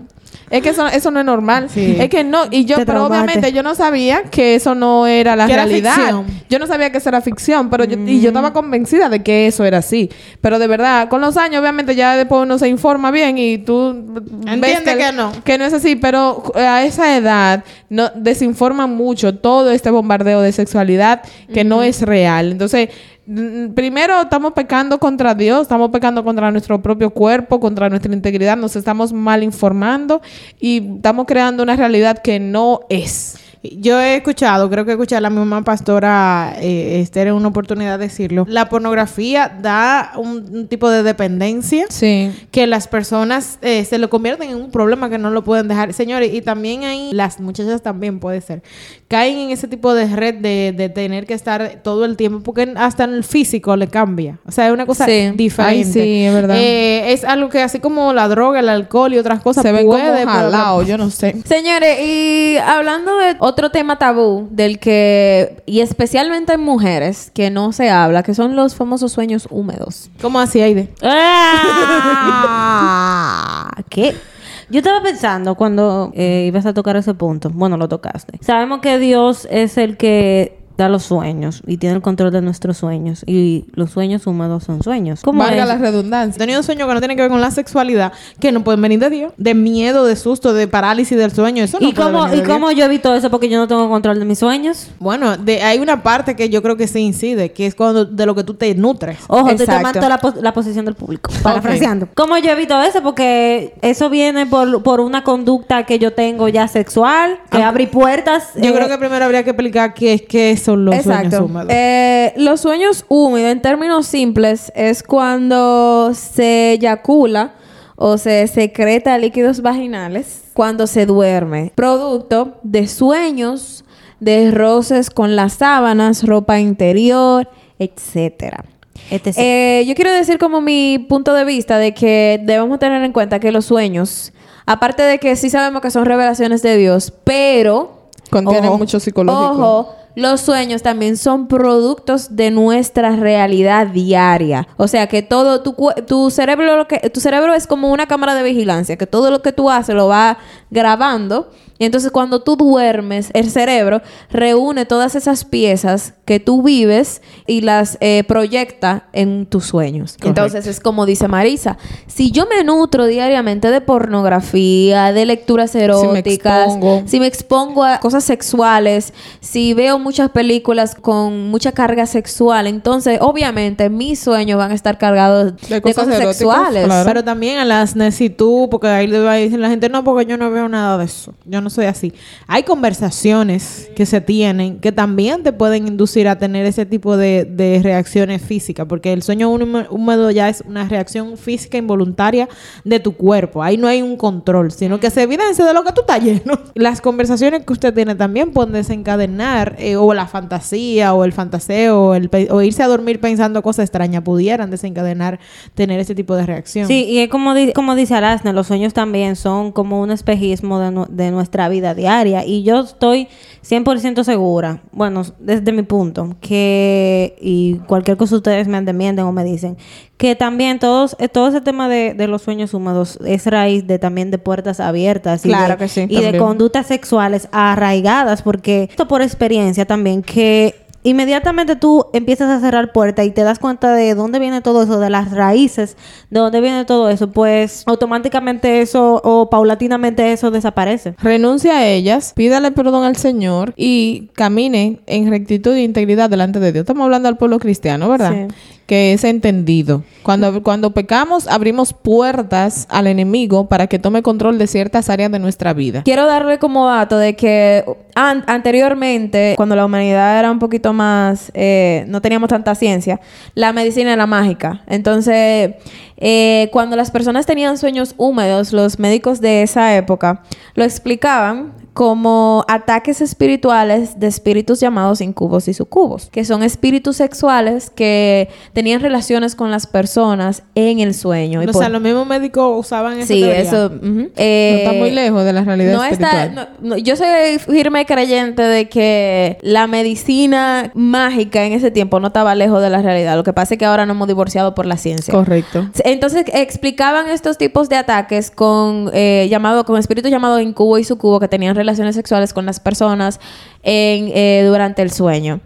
Es que eso, eso no es normal. Sí. Es que no, y yo, Te pero traumaste. obviamente yo no sabía que eso no era la Que realidad. Yo no sabía que eso era ficción, pero yo, y yo estaba convencida de que eso era así. Pero de verdad, con los años, obviamente, ya después uno se informa bien y tú ves Entiende que no. Que no es así, pero a esa edad no desinforman mucho todo este bombardeo de sexualidad que no es real. Entonces, mm, primero estamos pecando contra Dios, estamos pecando contra nuestro propio cuerpo, contra nuestra integridad, nos estamos mal informando y estamos creando una realidad que no es. Yo he escuchado, creo que escuché a la misma pastora eh, Esther en una oportunidad decirlo. La pornografía da un, un tipo de dependencia Sí. que las personas eh, se lo convierten en un problema que no lo pueden dejar. Señores, y también ahí las muchachas también puede ser. Caen en ese tipo de red de, de tener que estar todo el tiempo porque hasta en el físico le cambia. O sea, es una cosa Sí. diferente. Ay, sí, es verdad. Eh, es algo que así como la droga, el alcohol y otras cosas Se ven puede, como pero- jalado, yo no sé. Señores, y hablando de otro tema tabú del que, y especialmente en mujeres, que no se habla, que son los famosos sueños húmedos. ¿Cómo así, Aide? Ah, ¿Qué? Yo estaba pensando cuando eh, ibas a tocar ese punto. Bueno, lo tocaste. Sabemos que Dios es el que da los sueños y tiene el control de nuestros sueños. Y los sueños húmedos son sueños. ¿Cómo Valga es? la He redundancia. tenido sueños que no tienen que ver con la sexualidad, que no pueden venir de Dios, de miedo, de susto, de parálisis del sueño. Eso no ¿Y cómo, ¿Y cómo yo evito eso? Porque yo no tengo control de mis sueños. Bueno, de, hay una parte que yo creo que sí incide, que es cuando de lo que tú te nutres. Ojo, estoy tomando la, pos- la posición del público. Parafraseando. ¿Cómo yo evito eso? Porque eso viene por, por una conducta que yo tengo ya sexual, que abre puertas. Yo eh, creo que primero habría que explicar qué, qué son los sueños húmedos. Eh, los sueños húmedos, en términos simples, es cuando se eyacula o se secreta líquidos vaginales cuando se duerme, producto de sueños, de roces con las sábanas, ropa interior, etcétera. etc. Eh, yo quiero decir como mi punto de vista de que debemos tener en cuenta que los sueños, aparte de que sí sabemos que son revelaciones de Dios, pero Contiene ojo, mucho psicológico. Ojo, los sueños también son productos de nuestra realidad diaria. O sea que todo tu, tu cerebro lo que tu cerebro es como una cámara de vigilancia, que todo lo que tú haces lo va grabando. Y entonces cuando tú duermes, el cerebro reúne todas esas piezas que tú vives y las eh, proyecta en tus sueños. Entonces es como dice Marisa, si yo me nutro diariamente de pornografía, de lecturas eróticas, expongo. si me expongo a cosas sexuales, si veo muchas películas con mucha carga sexual, entonces obviamente mis sueños van a estar cargados de, De cosas, cosas eróticas, sexuales. claro. Pero también a las necesitud, porque ahí le va a decir la gente, no, porque yo no veo nada de eso. Yo no soy así. Hay conversaciones que se tienen que también te pueden inducir a tener ese tipo de, reacciones físicas, porque el sueño húme- húmedo ya es una reacción física involuntaria de tu cuerpo. Ahí no hay un control, sino que se evidencia de lo que tú estás lleno. Las conversaciones que usted tiene también pueden desencadenar, eh, o la fantasía, o el fantaseo, o, irse a dormir pensando cosas extrañas, pudieran desencadenar tener ese tipo de reacción. Sí, y es como, di- como dice Alasne, los sueños también son como un espejismo de nuestra vida diaria. Y yo estoy 100% segura, bueno, desde mi punto, que, y cualquier cosa ustedes me desmienten o me dicen, que también todos, eh, todo ese tema de, de los sueños húmedos es raíz de también de puertas abiertas. y Claro de- que sí, Y de conductas sexuales arraigadas, porque esto por experiencia también, que inmediatamente tú empiezas a cerrar puertas y te das cuenta de dónde viene todo eso, de las raíces, de dónde viene todo eso, pues automáticamente eso o paulatinamente eso desaparece. Renuncia a ellas, pídale perdón al Señor y camine en rectitud e integridad delante de Dios. Estamos hablando al pueblo cristiano, ¿verdad? Sí. Que es entendido. Cuando, cuando pecamos, abrimos puertas al enemigo para que tome control de ciertas áreas de nuestra vida. Quiero darle como dato de que an- anteriormente, cuando la humanidad era un poquito más, eh, no teníamos tanta ciencia, la medicina era mágica. Entonces, eh, cuando las personas tenían sueños húmedos, los médicos de esa época lo explicaban como ataques espirituales de espíritus llamados incubos y sucubos, que son espíritus sexuales que tenían relaciones con las personas en el sueño. Y o por- sea, los mismos médicos usaban esa Sí, teoría. eso. No Eh, está muy lejos de la realidad no está, espiritual. no- no, yo soy firme creyente de que la medicina mágica en ese tiempo no estaba lejos de la realidad. Lo que pasa es que ahora nos hemos divorciado por la ciencia. Correcto. Entonces explicaban estos tipos de ataques con eh, llamado con espíritus llamados incubo y sucubo que tenían relaciones sexuales con las personas eh, durante el sueño.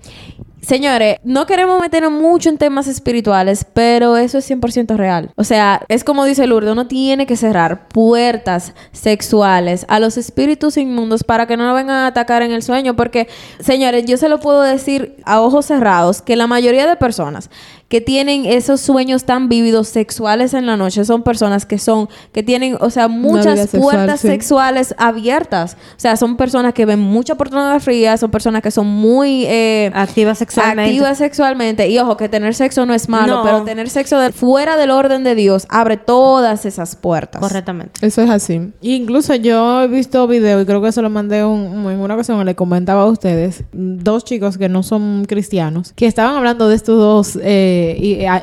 Señores, no queremos meternos mucho en temas espirituales, pero eso es 100% real. O sea, es como dice Lourdes, uno tiene que cerrar puertas sexuales a los espíritus inmundos para que no nos vengan a atacar en el sueño. Porque, señores, yo se lo puedo decir a ojos cerrados que la mayoría de personas que tienen esos sueños tan vívidos sexuales en la noche son personas que son, que tienen, o sea, muchas sexual, puertas sí. sexuales abiertas. O sea, son personas que ven mucha pornografía, son personas que son muy eh, Activa sexualmente. activas sexualmente. Y ojo, que tener sexo no es malo, No. pero tener sexo de- fuera del orden de Dios abre todas esas puertas. Correctamente. Eso es así. Incluso yo he visto videos, y creo que se lo mandé un- en una ocasión, le comentaba a ustedes, dos chicos que no son cristianos, que estaban hablando de estos dos eh,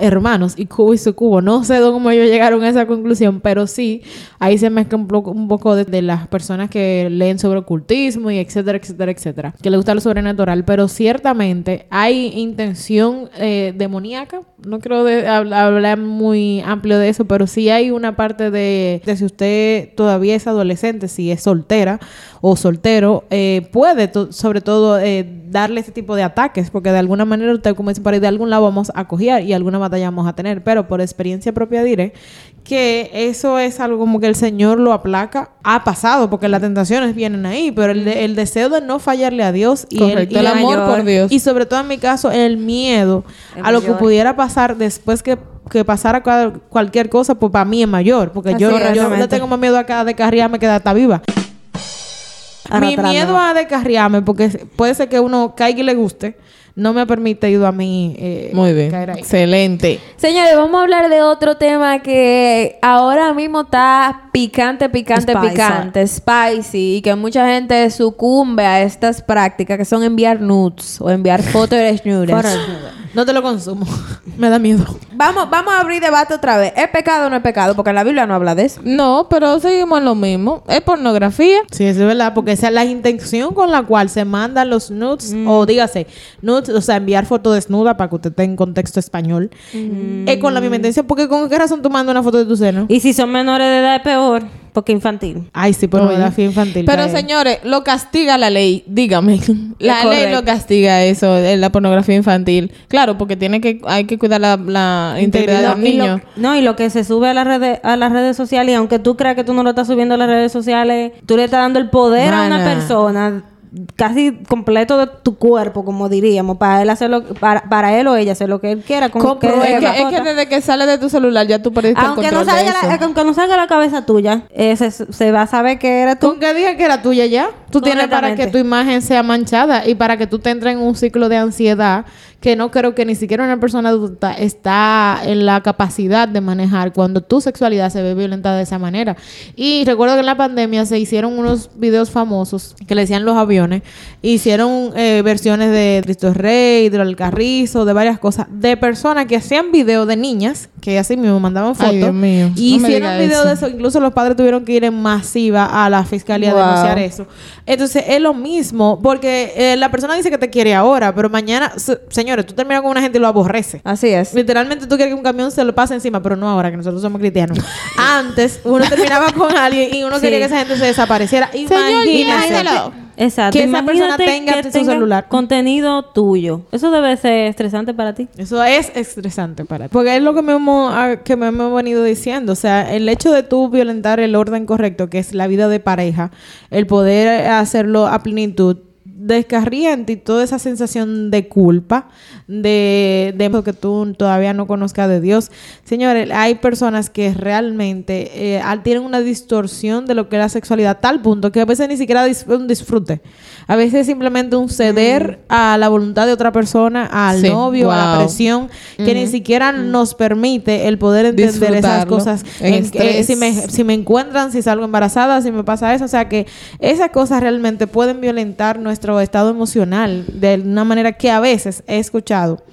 hermanos, y cubo y sucubo. No sé cómo ellos llegaron a esa conclusión, pero sí, ahí se mezcla un poco, de, las personas que leen sobre ocultismo y etcétera, etcétera, etcétera, que les gusta lo sobrenatural, pero ciertamente hay intención eh, demoníaca. No hab- hablar muy amplio de eso, pero sí hay una parte de, si usted todavía es adolescente, si es soltera o soltero, eh, puede sobre todo eh, darle ese tipo de ataques, porque de alguna manera usted, como dice por ahí, de algún lado vamos a coger y alguna batalla vamos a tener, pero por experiencia propia diré que eso es algo como que el Señor lo aplaca. Ha pasado, porque las tentaciones vienen ahí, pero el, de- el deseo de no fallarle a Dios y el, y amor mayor- por Dios. y sobre todo en mi caso, el miedo El a lo que pudiera pasar después que, que pasara cual- cualquier cosa, pues para mí es mayor. Porque Así yo, yo no tengo más miedo acá de carriarme que de estar viva. Mi miedo a descarriarme, porque puede ser que uno caiga y le guste, no me ha permitido a mí eh, Muy bien. caer ahí. Excelente. Señores, vamos a hablar de otro tema que ahora mismo está picante, picante, picante, spicy, y que mucha gente sucumbe a estas prácticas que son enviar nudes o enviar fotos de desnudas. No te lo consumo. me da miedo. Vamos, vamos a abrir debate otra vez. ¿Es pecado o no es pecado? Porque la Biblia no habla de eso. No, pero seguimos en lo mismo. Es pornografía. Sí, eso es verdad, porque esa es la intención con la cual se mandan los nudes, o dígase, nudes, o sea, enviar foto desnuda para que usted esté en contexto español. Es con la misma intención, porque con qué razón tú mandas una foto de tu seno. Y si son menores de edad es peor, porque infantil. Ay, sí, pornografía infantil. Pero señores, lo castiga la ley, dígame. La ley lo castiga eso, eh, la pornografía infantil. Claro, porque tiene que hay que cuidar la, la integridad del lo- niño. no, y lo que se sube a las redes, a las redes sociales, y aunque tú creas que tú no lo estás subiendo a las redes sociales, tú le estás dando el poder a una persona casi completo de tu cuerpo, como diríamos, para él hacerlo, para, para él o ella hacer lo que él quiera que- Es que, es desde que sale de tu celular ya tú perdiste el aunque control no, de salga la, aunque no salga la cabeza tuya, eh, se, se va a saber que eres tú. Con que diga que era tuya ya. Tú tienes para que tu imagen sea manchada y para que tú te entres en un ciclo de ansiedad que no creo que ni siquiera una persona adulta está en la capacidad de manejar cuando tu sexualidad se ve violentada de esa manera. Y recuerdo que en la pandemia se hicieron unos videos famosos que le decían los aviones. Hicieron eh, versiones de Cristo Rey, de El Carrizo, de varias cosas, de personas que hacían videos de niñas, que así mismo mandaban fotos. Ay, Dios mío. Y No hicieron videos de eso. Incluso los padres tuvieron que ir en masiva a la fiscalía a denunciar eso. Entonces es lo mismo, porque eh, la persona dice que te quiere ahora, pero mañana, se- señores, tú terminas con una gente y lo aborrece. Así es. Literalmente tú quieres que un camión se lo pase encima, pero no ahora, que nosotros somos cristianos. Antes uno terminaba con alguien y uno quería que esa gente se desapareciera. Señor, Imagínate. Exacto. Que esa persona tenga que su celular. contenido tuyo. Eso debe ser estresante para ti. Eso es estresante para ti. Porque es lo que me hemos, ah, que me hemos venido diciendo. O sea, el hecho de tú violentar el orden correcto, que es la vida de pareja, el poder hacerlo a plenitud, descarría en ti toda esa sensación de culpa, de, de que tú todavía no conozcas de Dios. Señores, hay personas que realmente eh, tienen una distorsión de lo que es la sexualidad tal punto que a veces ni siquiera dis- un disfrute. A veces es simplemente un ceder a la voluntad de otra persona, al Sí, novio, a la presión, que ni siquiera nos permite el poder entender esas cosas. En estrés. si, me, si me encuentran, si salgo embarazada, si me pasa eso. O sea que esas cosas realmente pueden violentar estado emocional de una manera que a veces he escuchado.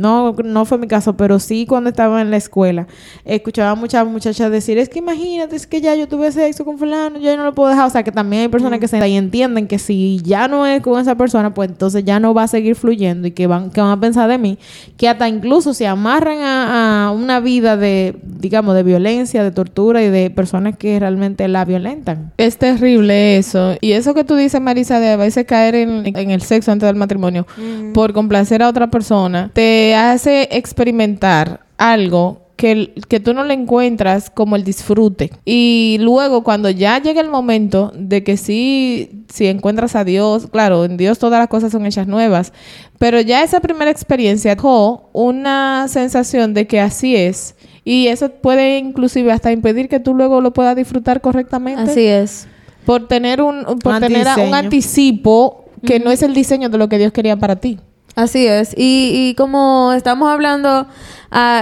No, no fue mi caso, pero sí cuando estaba en la escuela. Escuchaba a muchas muchachas decir, es que imagínate, es que ya yo tuve sexo con fulano, yo no lo puedo dejar. O sea, que también hay personas que se y entienden que si ya no es con esa persona, pues entonces ya no va a seguir fluyendo y que van, que van a pensar de mí. Que hasta incluso se amarran a, a una vida de, digamos, de violencia, de tortura y de personas que realmente la violentan. Es terrible eso. Y eso que tú dices, Marisa, de a veces caer en, en el sexo antes del matrimonio por complacer a otra persona, te hace experimentar algo que, que tú no le encuentras como el disfrute. Y luego, cuando ya llega el momento de que sí, si encuentras a Dios, claro, en Dios todas las cosas son hechas nuevas, pero ya esa primera experiencia dejó una sensación de que así es. Y eso puede inclusive hasta impedir que tú luego lo puedas disfrutar correctamente Así es. por tener un por Un tener un anticipo que no es el diseño de lo que Dios quería para ti. Así es. Y, y como estamos hablando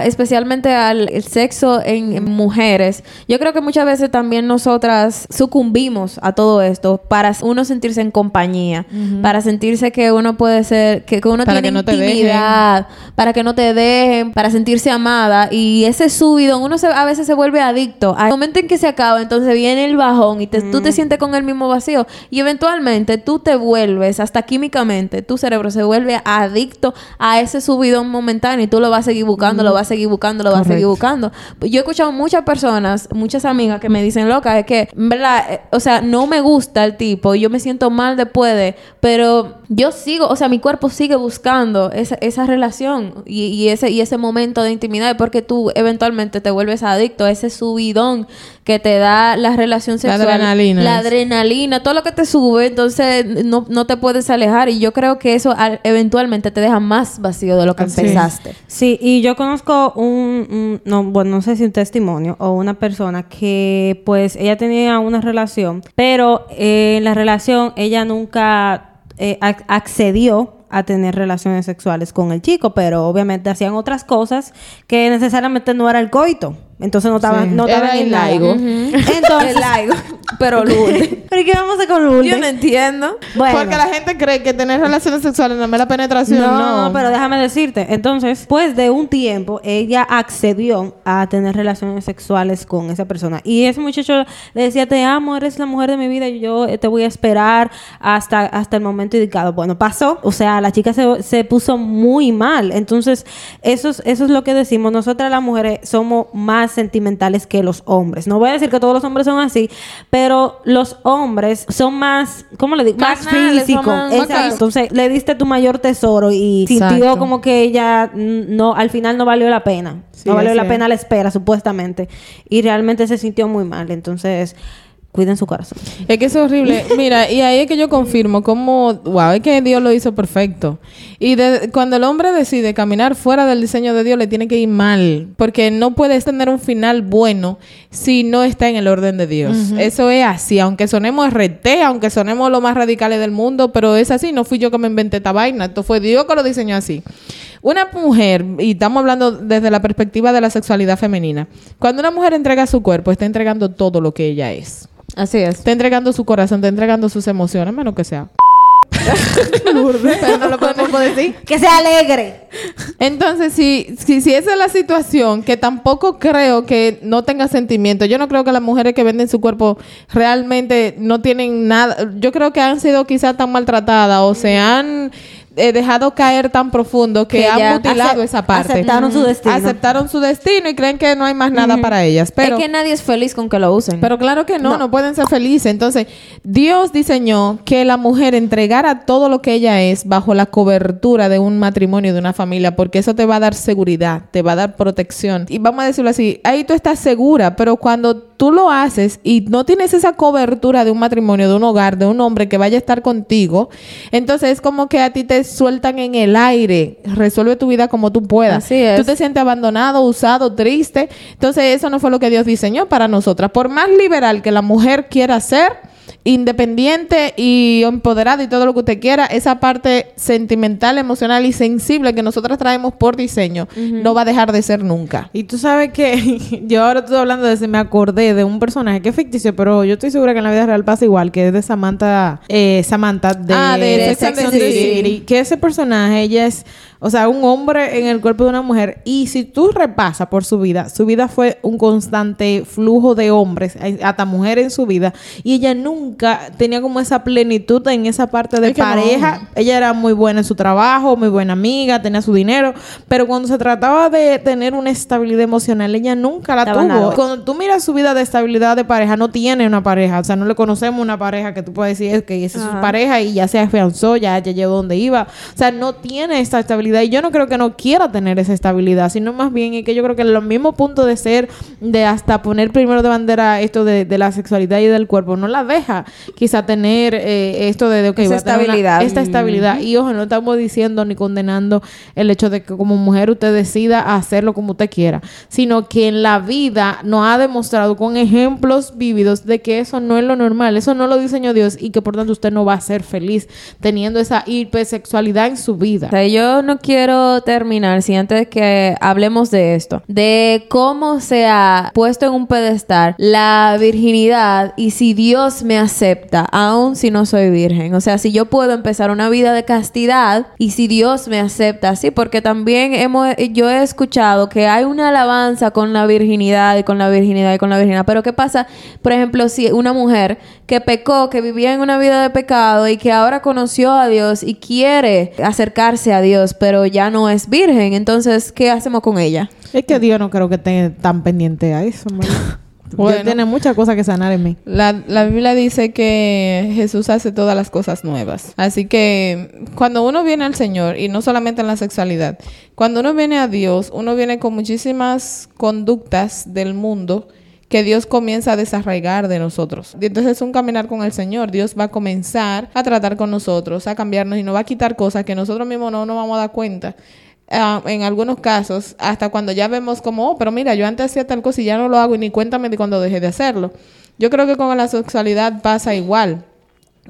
especialmente al el sexo en, en mujeres, yo creo que muchas veces también nosotras sucumbimos a todo esto para uno sentirse en compañía, para sentirse que uno puede ser, que, que uno Para tiene que no intimidad, para que no te dejen, para sentirse amada. Y ese subido, uno se, a veces se vuelve adicto. Al momento en que se acaba, entonces viene el bajón y te- tú te sientes con el mismo vacío. Y eventualmente tú te vuelves, hasta químicamente, tu cerebro se vuelve adicto a ese subidón momentáneo y tú lo vas a seguir buscando, lo vas a seguir buscando, lo vas a seguir buscando. Yo he escuchado muchas personas, muchas amigas que me dicen, loca, es que, en verdad, eh, o sea, no me gusta el tipo yo me siento mal después de, pero yo sigo, o sea, mi cuerpo sigue buscando esa, esa relación y, y ese, y ese momento de intimidad porque tú eventualmente te vuelves adicto a ese subidón que te da la relación La sexual. adrenalina. La adrenalina, todo lo que te sube, entonces no, no te puedes alejar y yo creo que eso al- eventualmente te deja más vacío de lo que Así. empezaste. Sí, y yo conozco un, un- no, bueno, no sé si un testimonio o una persona que pues ella tenía una relación, pero eh, en la relación ella nunca eh, ac- accedió a tener relaciones sexuales con el chico, pero obviamente hacían otras cosas que necesariamente no era el coito. Entonces no estaban, Sí. no estaban Era en el nada. laigo. Entonces, El laigo, pero Lourdes. ¿Pero qué vamos a hacer con Lourdes? Yo no entiendo. Bueno. Porque la gente cree que tener relaciones sexuales no es la penetración. No, No, no, pero déjame decirte. Entonces, después de un tiempo, ella accedió a tener relaciones sexuales con esa persona. Y ese muchacho le decía, te amo, eres la mujer de mi vida y yo te voy a esperar hasta, hasta el momento indicado. Bueno, pasó. O sea, la chica se, se puso muy mal. Entonces, eso es, eso es lo que decimos. Nosotras las mujeres somos más sentimentales que los hombres. No voy a decir que todos los hombres son así, pero los hombres son más, ¿cómo le digo? Más Exacto. Exacto. Entonces le diste tu mayor tesoro y sintió como que ella no, al final no valió la pena. Sí, no valió la pena la espera, supuestamente. Y realmente se sintió muy mal. Entonces, cuiden su corazón. Es que es horrible. Mira, y ahí es que yo confirmo cómo, wow, es que Dios lo hizo perfecto. Y de- cuando el hombre decide caminar fuera del diseño de Dios, le tiene que ir mal. Porque no puedes tener un final bueno si no está en el orden de Dios. Eso es así. Aunque sonemos RT, aunque sonemos lo más radicales del mundo, pero es así. No fui yo que me inventé esta vaina. Esto fue Dios que lo diseñó así. Una mujer, y estamos hablando desde la perspectiva de la sexualidad femenina, cuando una mujer entrega su cuerpo, está entregando todo lo que ella es. Así es. Está entregando su corazón, está entregando sus emociones, menos que sea. Pero no lo podemos decir. Que sea alegre. Entonces, si, si, si esa es la situación, que tampoco creo que no tenga sentimiento, yo no creo que las mujeres que venden su cuerpo realmente no tienen nada, yo creo que han sido quizás tan maltratadas o se han eh, dejado caer tan profundo que, Que han mutilado esa parte. aceptaron su destino. Aceptaron su destino y creen que no hay más nada para ellas. Pero, es que nadie es feliz con que lo usen. pero claro que no, no, pueden ser felices. Entonces, Dios diseñó que la mujer entregara todo lo que ella es bajo la cobertura de un matrimonio, de una familia, porque eso te va a dar seguridad, te va a dar protección. Y vamos a decirlo así, ahí tú estás segura, pero cuando tú lo haces y no tienes esa cobertura de un matrimonio, de un hogar, de un hombre que vaya a estar contigo, entonces es como que a ti te sueltan en el aire, resuelve tu vida como tú puedas. Así es. Tú te sientes abandonado, usado, triste. Entonces eso no fue lo que Dios diseñó para nosotras. Por más liberal que la mujer quiera ser, independiente y empoderada y todo lo que usted quiera, esa parte sentimental, emocional y sensible que nosotras traemos por diseño no va a dejar de ser nunca. Y tú sabes que yo ahora estoy hablando de y me acordé de un personaje que es ficticio, pero yo estoy segura que en la vida real pasa igual, que es de Samantha, eh, Samantha de, Ah, de Sex and the City. Que ese personaje, ella es, o sea, un hombre en el cuerpo de una mujer. Y si tú repasas por su vida, su vida fue un constante flujo de hombres, hasta mujeres en su vida. Y ella nunca tenía como esa plenitud en esa parte de Es que no. pareja. Ella era muy buena en su trabajo, muy buena amiga, tenía su dinero, pero cuando se trataba de tener una estabilidad emocional, ella nunca la Estaba tuvo. nada. Cuando tú miras su vida de estabilidad de pareja, no tiene una pareja, o sea, no le conocemos una pareja que tú puedes decir que esa es su pareja y ya se afianzó, ya, ya llegó donde iba. O sea, no tiene esta estabilidad y yo no creo que no quiera tener esa estabilidad, sino más bien es que yo creo que los mismos puntos de ser, de hasta poner primero de bandera esto de, de la sexualidad y del cuerpo, no la deja quizá tener eh, esto de, de ok, Esa una- estabilidad. esta estabilidad. Y ojo, no estamos diciendo ni condenando el hecho de que como mujer usted decida hacerlo como usted quiera, sino que en la vida nos ha demostrado con ejemplos vívidos de que eso no es lo normal, eso no lo diseñó Dios y que por tanto usted no va a ser feliz teniendo esa hipersexualidad en su vida. O sea, yo no quiero terminar si antes de que hablemos de esto, de cómo se ha puesto en un pedestal la virginidad y si Dios me acepta, aun si no soy virgen. O sea, si yo puedo empezar una vida de castidad y si Dios me acepta, sí, porque también hemos, yo he escuchado que hay una alabanza con la virginidad y con la virginidad y con la virginidad. Pero ¿qué pasa? Por ejemplo, si una mujer que pecó, que vivía en una vida de pecado y que ahora conoció a Dios y quiere acercarse a Dios, pero ya no es virgen, entonces, ¿qué hacemos con ella? Es que Dios no creo que esté tan pendiente a eso. tiene muchas cosas que sanar en mí. La, la Biblia dice que Jesús hace todas las cosas nuevas. Así que cuando uno viene al Señor, y no solamente en la sexualidad, cuando uno viene a Dios, uno viene con muchísimas conductas del mundo que Dios comienza a desarraigar de nosotros. Entonces es un caminar con el Señor. Dios va a comenzar a tratar con nosotros, a cambiarnos y nos va a quitar cosas que nosotros mismos no nos vamos a dar cuenta. Ah, en algunos casos, hasta cuando ya vemos como, oh, pero mira, yo antes hacía tal cosa y ya no lo hago y ni cuéntame de cuando dejé de hacerlo. Yo creo que con la sexualidad pasa igual.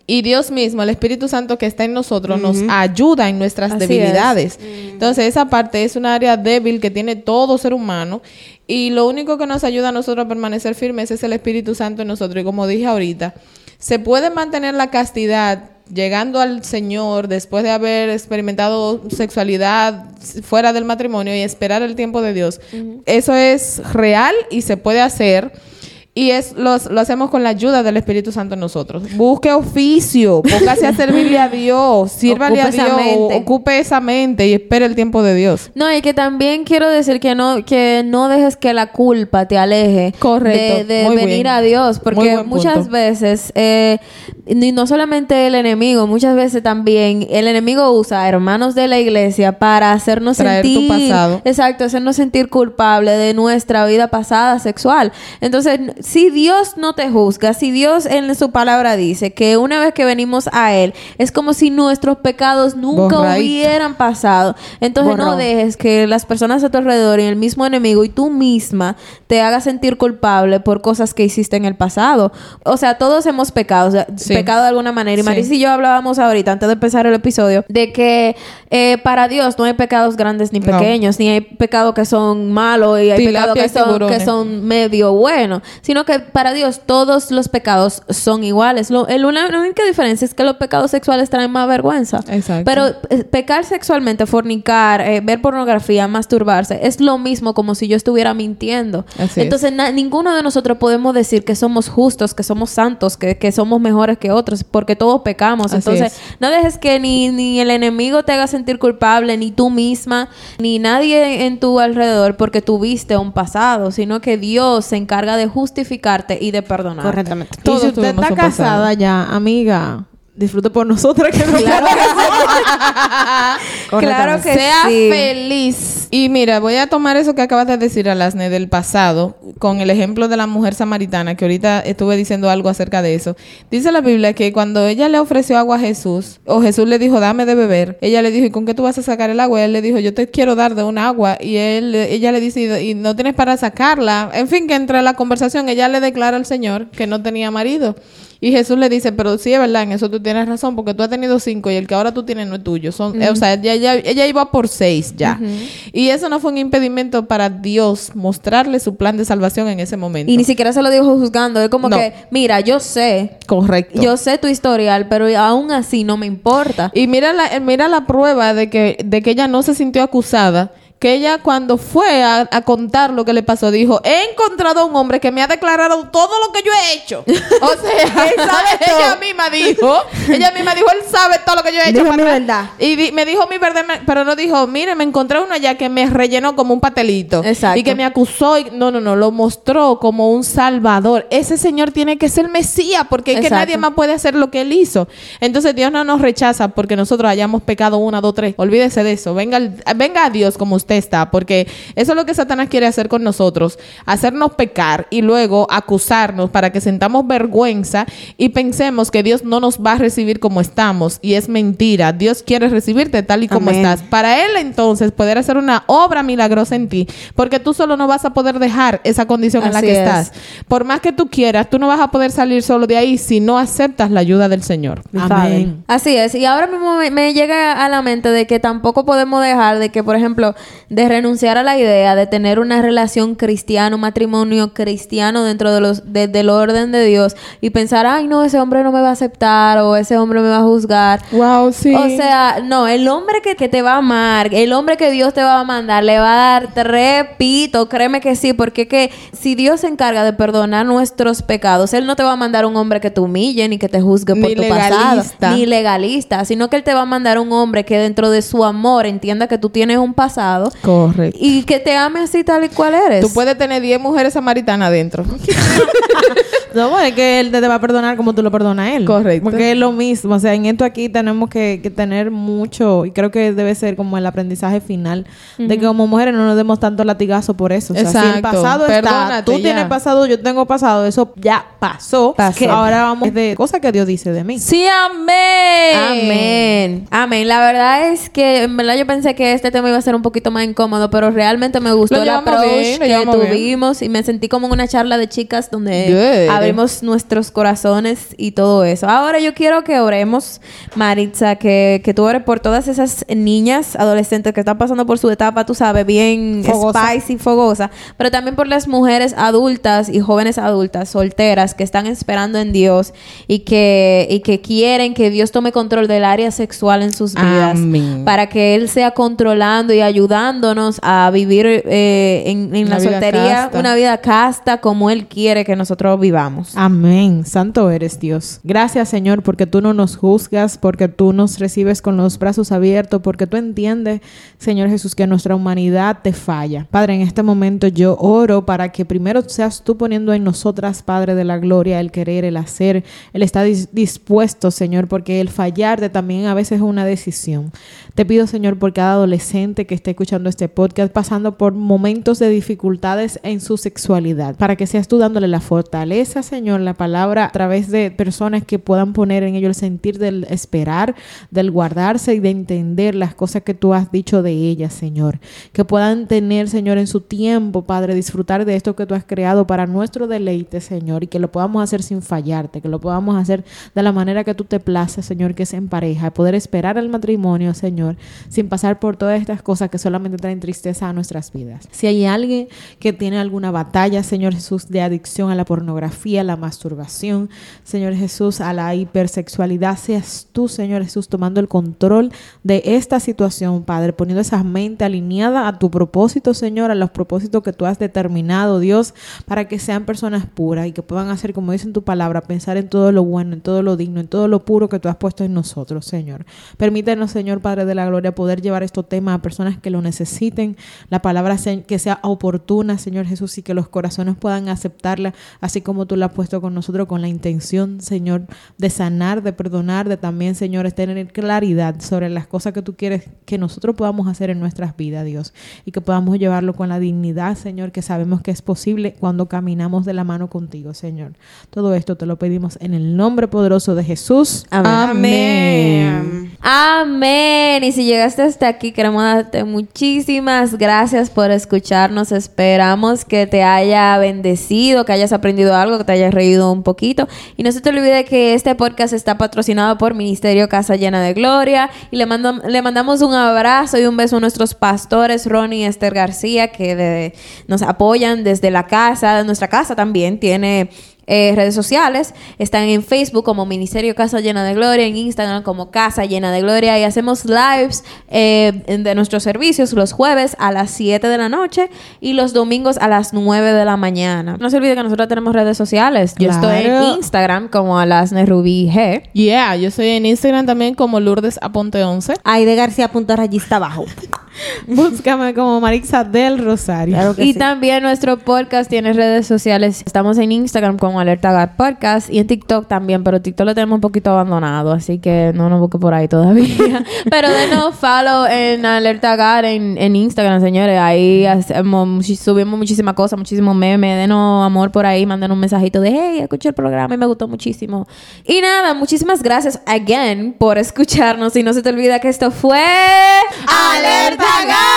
Y Dios mismo, el Espíritu Santo que está en nosotros, nos ayuda en nuestras Así debilidades. Entonces, esa parte es un área débil que tiene todo ser humano. Y lo único que nos ayuda a nosotros a permanecer firmes es el Espíritu Santo en nosotros. Y como dije ahorita, se puede mantener la castidad llegando al Señor después de haber experimentado sexualidad fuera del matrimonio y esperar el tiempo de Dios. Eso es real y se puede hacer. Y es, los- lo hacemos con la ayuda del Espíritu Santo en nosotros. Busque oficio, póngase a servirle a Dios, sírvale a Dios, mente. ocupe esa mente y espere el tiempo de Dios. No, y que también quiero decir que no, que no dejes que la culpa te aleje Correcto, de, venir bien. a Dios. Porque muchas veces, eh, y no solamente el enemigo, muchas veces también el enemigo usa a hermanos de la iglesia para hacernos Traer tu sentir. pasado. Exacto, hacernos sentir culpable de nuestra vida pasada sexual. Entonces, si Dios no te juzga, si Dios en su palabra dice que una vez que venimos a Él, es como si nuestros pecados nunca hubieran pasado. Entonces, no dejes que las personas a tu alrededor y el mismo enemigo y tú misma te hagas sentir culpable por cosas que hiciste en el pasado. O sea, todos hemos pecado, o sea, Sí. pecado de alguna manera. Y Sí. Marisa y yo hablábamos ahorita, antes de empezar el episodio, de que eh, para Dios no hay pecados grandes ni No. pequeños, ni hay pecados que son malos y hay pecados que son, que son medio buenos, sino que para Dios todos los pecados son iguales. Lo, el, una, la única diferencia es que los pecados sexuales traen más vergüenza. Exacto. Pero eh, pecar sexualmente, fornicar, eh, ver pornografía, masturbarse, es lo mismo como si yo estuviera mintiendo. Así. Entonces, ninguno de nosotros podemos decir que somos justos, que somos santos, que, que somos mejores que otros, porque todos pecamos. Así Entonces, es. no dejes que ni, ni el enemigo te haga sentir culpable, ni tú misma, ni nadie en tu alrededor, porque tuviste un pasado, sino que Dios se encarga de justificarte y de perdonar. Correctamente. Y Todos si usted está un pasado. casada ya, amiga, disfrute por nosotras que no Claro Claro que sea sí. feliz. Y mira, voy a tomar eso que acabas de decir, Alasne, del pasado, con el ejemplo de la mujer samaritana, que ahorita estuve diciendo algo acerca de eso. Dice la Biblia que cuando ella le ofreció agua a Jesús, o Jesús le dijo, dame de beber, ella le dijo, ¿y con qué tú vas a sacar el agua? Y él le dijo, yo te quiero dar de un agua. Y él, ella le dice, "¿Y- y no tienes para sacarla. En fin, que entre la conversación, ella le declara al Señor que no tenía marido. Y Jesús le dice, pero sí es verdad, en eso tú tienes razón, porque tú has tenido cinco y el que ahora tú tienes no es tuyo. Son, eh, o sea, ella, ella, ella iba por seis ya. Y eso no fue un impedimento para Dios mostrarle su plan de salvación en ese momento. Y ni siquiera se lo dijo juzgando. Es como No. que, mira, yo sé, Correcto. yo sé tu historial, pero aún así no me importa. Y mira la, mira la prueba de que, de que ella no se sintió acusada. Que ella cuando fue a, a contar lo que le pasó, dijo, he encontrado a un hombre que me ha declarado todo lo que yo he hecho. O sea, ella misma dijo, ella misma dijo, él sabe todo lo que yo he hecho. Dijo mi atrás". verdad. Y di- me dijo mi verdad, pero no dijo, mire, me encontré uno allá que me rellenó como un patelito. Exacto. Y que me acusó. y- no, no, no, lo mostró como un salvador. Ese señor tiene que ser Mesías porque es que nadie más puede hacer lo que él hizo. Entonces Dios no nos rechaza porque nosotros hayamos pecado una, dos, tres. Olvídese de eso. Venga, venga a Dios como usted está, porque eso es lo que Satanás quiere hacer con nosotros, hacernos pecar y luego acusarnos para que sentamos vergüenza y pensemos que Dios no nos va a recibir como estamos. Y es mentira. Dios quiere recibirte tal y como Amén. estás. Para Él entonces poder hacer una obra milagrosa en ti, porque tú solo no vas a poder dejar esa condición en la que es. estás. Por más que tú quieras, tú no vas a poder salir solo de ahí si no aceptas la ayuda del Señor. Amén. Así es, y ahora mismo me, me llega a la mente de que tampoco podemos dejar de que, por ejemplo, de renunciar a la idea de tener una relación cristiana, un matrimonio cristiano dentro de los de- del orden de Dios y pensar, ay, no, ese hombre no me va a aceptar o ese hombre me va a juzgar. Wow, sí. O sea, no, el hombre que, que te va a amar, el hombre que Dios te va a mandar, le va a dar repito, créeme que sí, porque que si Dios se encarga de perdonar nuestros pecados, Él no te va a mandar un hombre que te humille ni que te juzgue por Ni tu legalista. pasado, ni legalista, sino que Él te va a mandar un hombre que dentro de su amor entienda que tú tienes un pasado Correcto. y que te ame así tal y cual eres. Tú puedes tener 10 mujeres samaritanas adentro. No, bueno, es que él te va a perdonar como tú lo perdonas a él. Correcto. Porque es lo mismo. O sea, en esto aquí tenemos que, que tener mucho, y creo que debe ser como el aprendizaje final, de que como mujeres no nos demos tanto latigazo por eso. O sea, si el Exacto. pasado está, tú ya. tienes pasado, yo tengo pasado, eso ya pasó. Pasó. Que ahora vamos de cosas que Dios dice de mí. Sí, amén. Amén. Amén. La verdad es que en verdad yo pensé que este tema iba a ser un poquito más incómodo, pero realmente me gustó el approach bien, que llevamos bien. tuvimos y me sentí como en una charla de chicas donde Good. abrimos nuestros corazones y todo eso. Ahora yo quiero que oremos, Maritza, que, que tú ores por todas esas niñas, adolescentes que están pasando por su etapa, tú sabes, bien Fogosa. spicy, fogosa, pero también por las mujeres adultas y jóvenes adultas, solteras, que están esperando en Dios y que, y que quieren que Dios tome control del área sexual en sus vidas. Amén. Para que Él sea controlando y a vivir eh, en, la soltería casta. una vida casta como Él quiere que nosotros vivamos. Amén. Santo eres Dios. Gracias, Señor, porque tú no nos juzgas, porque tú nos recibes con los brazos abiertos, porque tú entiendes, Señor Jesús, que nuestra humanidad te falla. Padre, en este momento yo oro para que primero seas tú poniendo en nosotras, Padre de la gloria, el querer, el hacer, el estar dis- dispuesto, Señor, porque el fallarte también a veces es una decisión. Te pido, Señor, por cada adolescente que esté escuchando este podcast, pasando por momentos de dificultades en su sexualidad, para que seas tú dándole la fortaleza, Señor, la palabra a través de personas que puedan poner en ello el sentir del esperar, del guardarse y de entender las cosas que tú has dicho de ellas, Señor. Que puedan tener, Señor, en su tiempo, Padre, disfrutar de esto que tú has creado para nuestro deleite, Señor, y que lo podamos hacer sin fallarte, que lo podamos hacer de la manera que tú te places, Señor, que es en pareja, poder esperar el matrimonio, Señor, sin pasar por todas estas cosas que solamente solamente traen tristeza a nuestras vidas. Si hay alguien que tiene alguna batalla, Señor Jesús, de adicción a la pornografía, a la masturbación, Señor Jesús, a la hipersexualidad, seas tú, Señor Jesús, tomando el control de esta situación, Padre, poniendo esa mente alineada a tu propósito, Señor, a los propósitos que tú has determinado, Dios, para que sean personas puras y que puedan hacer, como dice en tu palabra, pensar en todo lo bueno, en todo lo digno, en todo lo puro que tú has puesto en nosotros, Señor. Permítenos, Señor, Padre de la Gloria, poder llevar estos temas a personas que lo necesiten, la palabra que sea oportuna, Señor Jesús, y que los corazones puedan aceptarla, así como tú la has puesto con nosotros, con la intención, Señor, de sanar, de perdonar, de también, Señor, tener claridad sobre las cosas que tú quieres que nosotros podamos hacer en nuestras vidas, Dios, y que podamos llevarlo con la dignidad, Señor, que sabemos que es posible cuando caminamos de la mano contigo, Señor. Todo esto te lo pedimos en el nombre poderoso de Jesús. Amén. Amén. Y si llegaste hasta aquí, queremos darte muchísimas gracias por escucharnos. Esperamos que te haya bendecido, que hayas aprendido algo, que te hayas reído un poquito. Y no se te olvide que este podcast está patrocinado por Ministerio Casa Llena de Gloria. Y le, le mandamos un abrazo y un beso a nuestros pastores, Ronnie y Esther García, que nos apoyan desde la casa. Nuestra casa también tiene eh, redes sociales. Están en Facebook como Ministerio Casa Llena de Gloria, en Instagram como Casa Llena de Gloria y hacemos lives eh, de nuestros servicios los jueves a las 7 de la noche y los domingos a las 9 de la mañana. No se olvide que nosotros tenemos redes sociales. Yo estoy en Instagram como Alasne Rubí G. Yeah, yo estoy en Instagram también como Lourdes Aponte 11. de García punto rayista abajo. Búscame como Marixa del Rosario. y también nuestro podcast tiene redes sociales. Estamos en Instagram como Alerta Gar Podcast y en TikTok también, pero TikTok lo tenemos un poquito abandonado, así que no nos busque por ahí todavía. pero denos follow en Alerta Gar en, en Instagram, señores. Ahí hacemos, subimos muchísimas cosas, muchísimos memes. Denos amor por ahí, manden un mensajito de hey, escuché el programa y me gustó muchísimo. Y nada, muchísimas gracias again por escucharnos. Y no se te olvida que esto fue Alerta pagar!